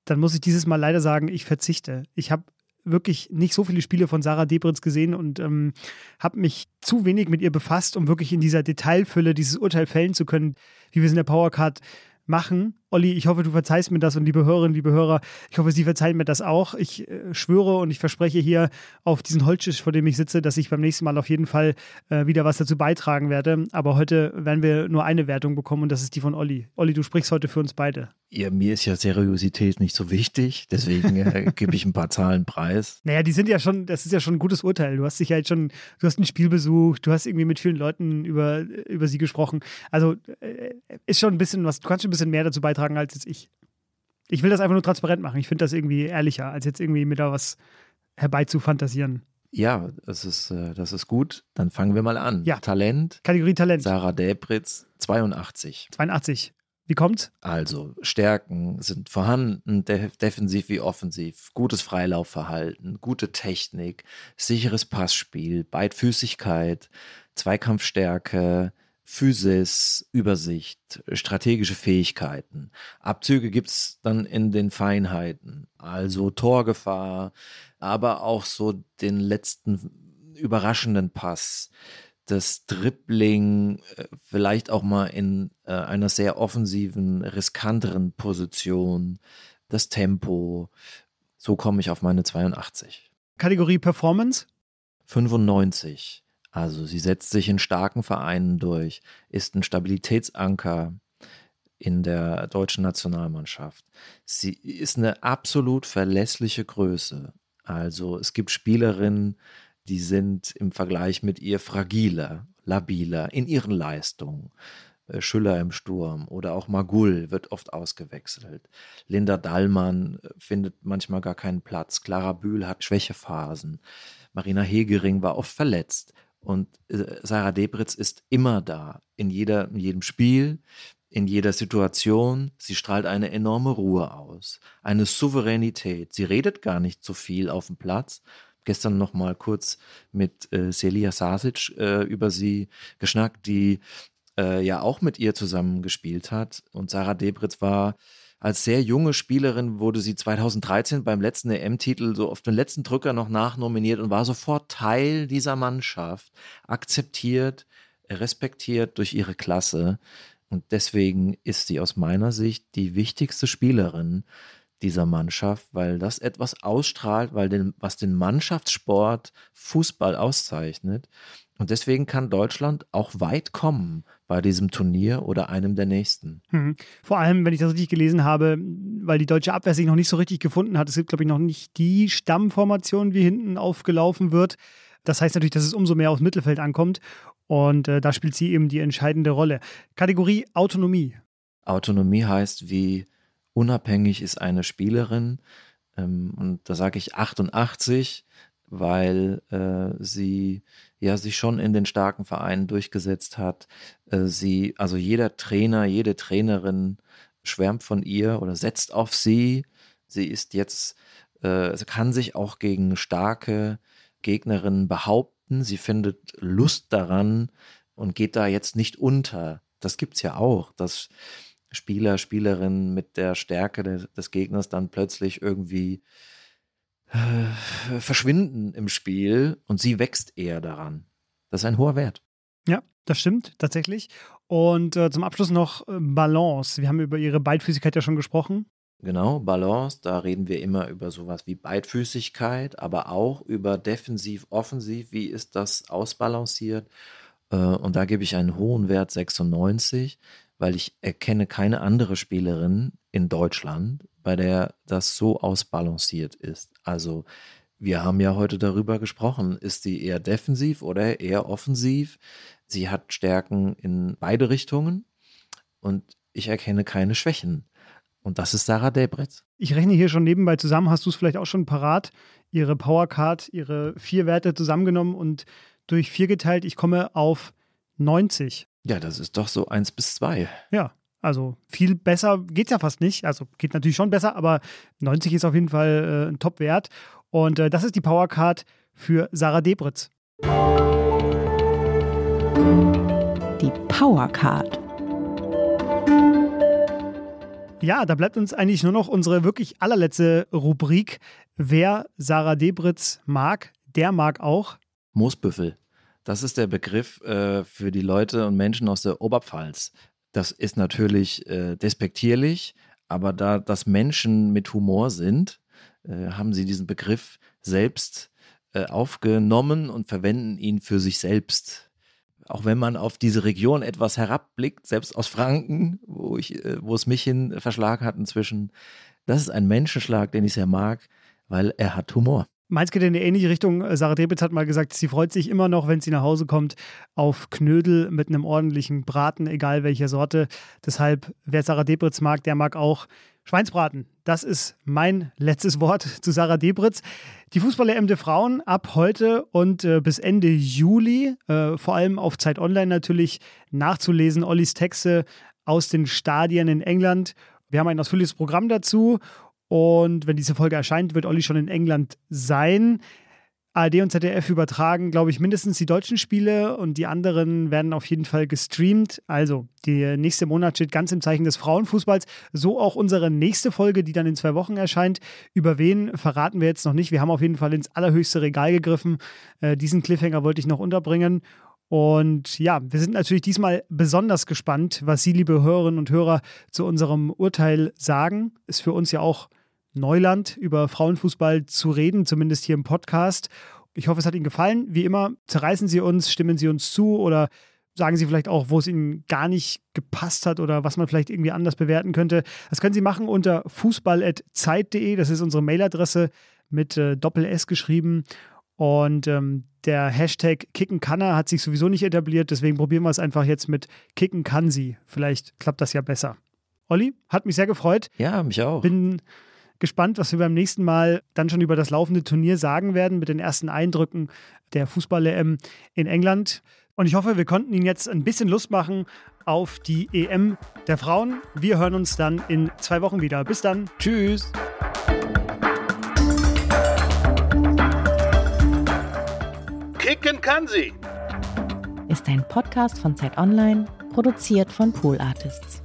dann muss ich dieses Mal leider sagen, ich verzichte. Ich habe wirklich nicht so viele Spiele von Sarah Debritz gesehen und ähm, habe mich zu wenig mit ihr befasst, um wirklich in dieser Detailfülle dieses Urteil fällen zu können, wie wir es in der Powercard machen. Olli, ich hoffe, du verzeihst mir das und liebe Hörerinnen, liebe Hörer, ich hoffe, Sie verzeihen mir das auch. Ich äh, schwöre und ich verspreche hier auf diesen Holztisch, vor dem ich sitze, dass ich beim nächsten Mal auf jeden Fall äh, wieder was dazu beitragen werde. Aber heute werden wir nur eine Wertung bekommen und das ist die von Olli. Olli, du sprichst heute für uns beide. Ja, mir ist ja Seriosität nicht so wichtig, deswegen äh, gebe ich ein paar Zahlen preis. Naja, die sind ja schon, das ist ja schon ein gutes Urteil. Du hast dich ja jetzt schon, du hast ein Spiel besucht, du hast irgendwie mit vielen Leuten über, über sie gesprochen. Also äh, ist schon ein bisschen was, du kannst schon ein bisschen mehr dazu beitragen als jetzt ich. Ich will das einfach nur transparent machen. Ich finde das irgendwie ehrlicher, als jetzt irgendwie mir da was herbeizufantasieren. Ja, das ist, äh, das ist gut. Dann fangen wir mal an. Ja. Talent. Kategorie Talent. Sarah Debritz, 82. 82. Wie kommt's? Also Stärken sind vorhanden, de defensiv wie offensiv, gutes Freilaufverhalten, gute Technik, sicheres Passspiel, Beidfüßigkeit, Zweikampfstärke, Physis, Übersicht, strategische Fähigkeiten. Abzüge gibt es dann in den Feinheiten, also Torgefahr, aber auch so den letzten überraschenden Pass, das Dribbling, äh, vielleicht auch mal in äh, einer sehr offensiven, riskanteren Position, das Tempo. So komme ich auf meine 82. Kategorie Performance? 95. Also sie setzt sich in starken Vereinen durch, ist ein Stabilitätsanker in der deutschen Nationalmannschaft. Sie ist eine absolut verlässliche Größe. Also es gibt Spielerinnen, die sind im Vergleich mit ihr fragiler, labiler in ihren Leistungen. Äh, Schüller im Sturm oder auch Magul wird oft ausgewechselt. Linda Dallmann äh, findet manchmal gar keinen Platz. Clara Bühl hat Schwächephasen. Marina Hegering war oft verletzt. Und äh, Sarah Debritz ist immer da, in, jeder, in jedem Spiel, in jeder Situation. Sie strahlt eine enorme Ruhe aus, eine Souveränität. Sie redet gar nicht so viel auf dem Platz. Gestern noch mal kurz mit äh, Celia Sasic äh, über sie geschnackt, die äh, ja auch mit ihr zusammen gespielt hat. Und Sarah Debritz war als sehr junge Spielerin wurde sie 2013 beim letzten EM-Titel so auf den letzten Drücker noch nachnominiert und war sofort Teil dieser Mannschaft, akzeptiert, respektiert durch ihre Klasse. Und deswegen ist sie aus meiner Sicht die wichtigste Spielerin dieser Mannschaft, weil das etwas ausstrahlt, weil den, was den Mannschaftssport Fußball auszeichnet. Und deswegen kann Deutschland auch weit kommen bei diesem Turnier oder einem der nächsten. Hm. Vor allem, wenn ich das richtig gelesen habe, weil die deutsche Abwehr sich noch nicht so richtig gefunden hat. Es gibt, glaube ich, noch nicht die Stammformation, wie hinten aufgelaufen wird. Das heißt natürlich, dass es umso mehr aufs Mittelfeld ankommt. Und äh, da spielt sie eben die entscheidende Rolle. Kategorie Autonomie. Autonomie heißt, wie unabhängig ist eine Spielerin. Ähm, und da sage ich 88, weil äh, sie ja sich schon in den starken Vereinen durchgesetzt hat. Äh, sie, also jeder Trainer, jede Trainerin schwärmt von ihr oder setzt auf sie. Sie ist jetzt, äh, kann sich auch gegen starke Gegnerinnen behaupten. Sie findet Lust daran und geht da jetzt nicht unter. Das gibt es ja auch, dass Spieler, Spielerinnen mit der Stärke des, des Gegners dann plötzlich irgendwie äh, verschwinden im Spiel und sie wächst eher daran. Das ist ein hoher Wert. Ja, das stimmt tatsächlich. Und äh, zum Abschluss noch äh, Balance. Wir haben über ihre Beidfüßigkeit ja schon gesprochen. Genau, Balance, da reden wir immer über sowas wie Beidfüßigkeit, aber auch über defensiv, offensiv, wie ist das ausbalanciert. Äh, und da gebe ich einen hohen Wert 96, weil ich erkenne keine andere Spielerin in Deutschland, bei der das so ausbalanciert ist. Also wir haben ja heute darüber gesprochen. Ist sie eher defensiv oder eher offensiv? Sie hat Stärken in beide Richtungen und ich erkenne keine Schwächen. Und das ist Sarah Debretz. Ich rechne hier schon nebenbei zusammen. Hast du es vielleicht auch schon parat? Ihre Powercard, ihre vier Werte zusammengenommen und durch vier geteilt. Ich komme auf 90. Ja, das ist doch so eins bis zwei. Ja, also viel besser geht es ja fast nicht. Also geht natürlich schon besser, aber 90 ist auf jeden Fall äh, ein Top-Wert. Und äh, das ist die Powercard für Sarah Debritz. Die Powercard. Ja, da bleibt uns eigentlich nur noch unsere wirklich allerletzte Rubrik. Wer Sarah Debritz mag, der mag auch Moosbüffel. Das ist der Begriff äh, für die Leute und Menschen aus der Oberpfalz. Das ist natürlich äh, despektierlich, aber da das Menschen mit Humor sind, äh, haben sie diesen Begriff selbst äh, aufgenommen und verwenden ihn für sich selbst. Auch wenn man auf diese Region etwas herabblickt, selbst aus Franken, wo, ich, äh, wo es mich hin verschlagen hat inzwischen, das ist ein Menschenschlag, den ich sehr mag, weil er hat Humor. Meins geht in eine ähnliche Richtung. Sarah Drebitz hat mal gesagt, sie freut sich immer noch, wenn sie nach Hause kommt, auf Knödel mit einem ordentlichen Braten, egal welcher Sorte. Deshalb, wer Sarah Debritz mag, der mag auch Schweinsbraten. Das ist mein letztes Wort zu Sarah Debritz. Die Fußball-EM der Frauen ab heute und äh, bis Ende Juli, äh, vor allem auf Zeit Online natürlich nachzulesen. Ollis Texte aus den Stadien in England. Wir haben ein ausführliches Programm dazu und wenn diese Folge erscheint, wird Olli schon in England sein. ARD und ZDF übertragen, glaube ich, mindestens die deutschen Spiele und die anderen werden auf jeden Fall gestreamt. Also, der nächste Monat steht ganz im Zeichen des Frauenfußballs. So auch unsere nächste Folge, die dann in zwei Wochen erscheint. Über wen verraten wir jetzt noch nicht. Wir haben auf jeden Fall ins allerhöchste Regal gegriffen. Äh, diesen Cliffhanger wollte ich noch unterbringen. Und ja, wir sind natürlich diesmal besonders gespannt, was Sie, liebe Hörerinnen und Hörer, zu unserem Urteil sagen. Ist für uns ja auch Neuland, über Frauenfußball zu reden, zumindest hier im Podcast. Ich hoffe, es hat Ihnen gefallen. Wie immer, zerreißen Sie uns, stimmen Sie uns zu oder sagen Sie vielleicht auch, wo es Ihnen gar nicht gepasst hat oder was man vielleicht irgendwie anders bewerten könnte. Das können Sie machen unter fußball.zeit.de. Das ist unsere Mailadresse mit äh, Doppel-S geschrieben. Und ähm, der Hashtag Kickenkanner hat sich sowieso nicht etabliert, deswegen probieren wir es einfach jetzt mit Kicken kann sie. Vielleicht klappt das ja besser. Olli, hat mich sehr gefreut. Ja, mich auch. Bin gespannt, was wir beim nächsten Mal dann schon über das laufende Turnier sagen werden mit den ersten Eindrücken der Fußball-EM in England. Und ich hoffe, wir konnten Ihnen jetzt ein bisschen Lust machen auf die EM der Frauen. Wir hören uns dann in zwei Wochen wieder. Bis dann. Tschüss. Kicken kann sie. Ist ein Podcast von Zeit Online, produziert von Pool Artists.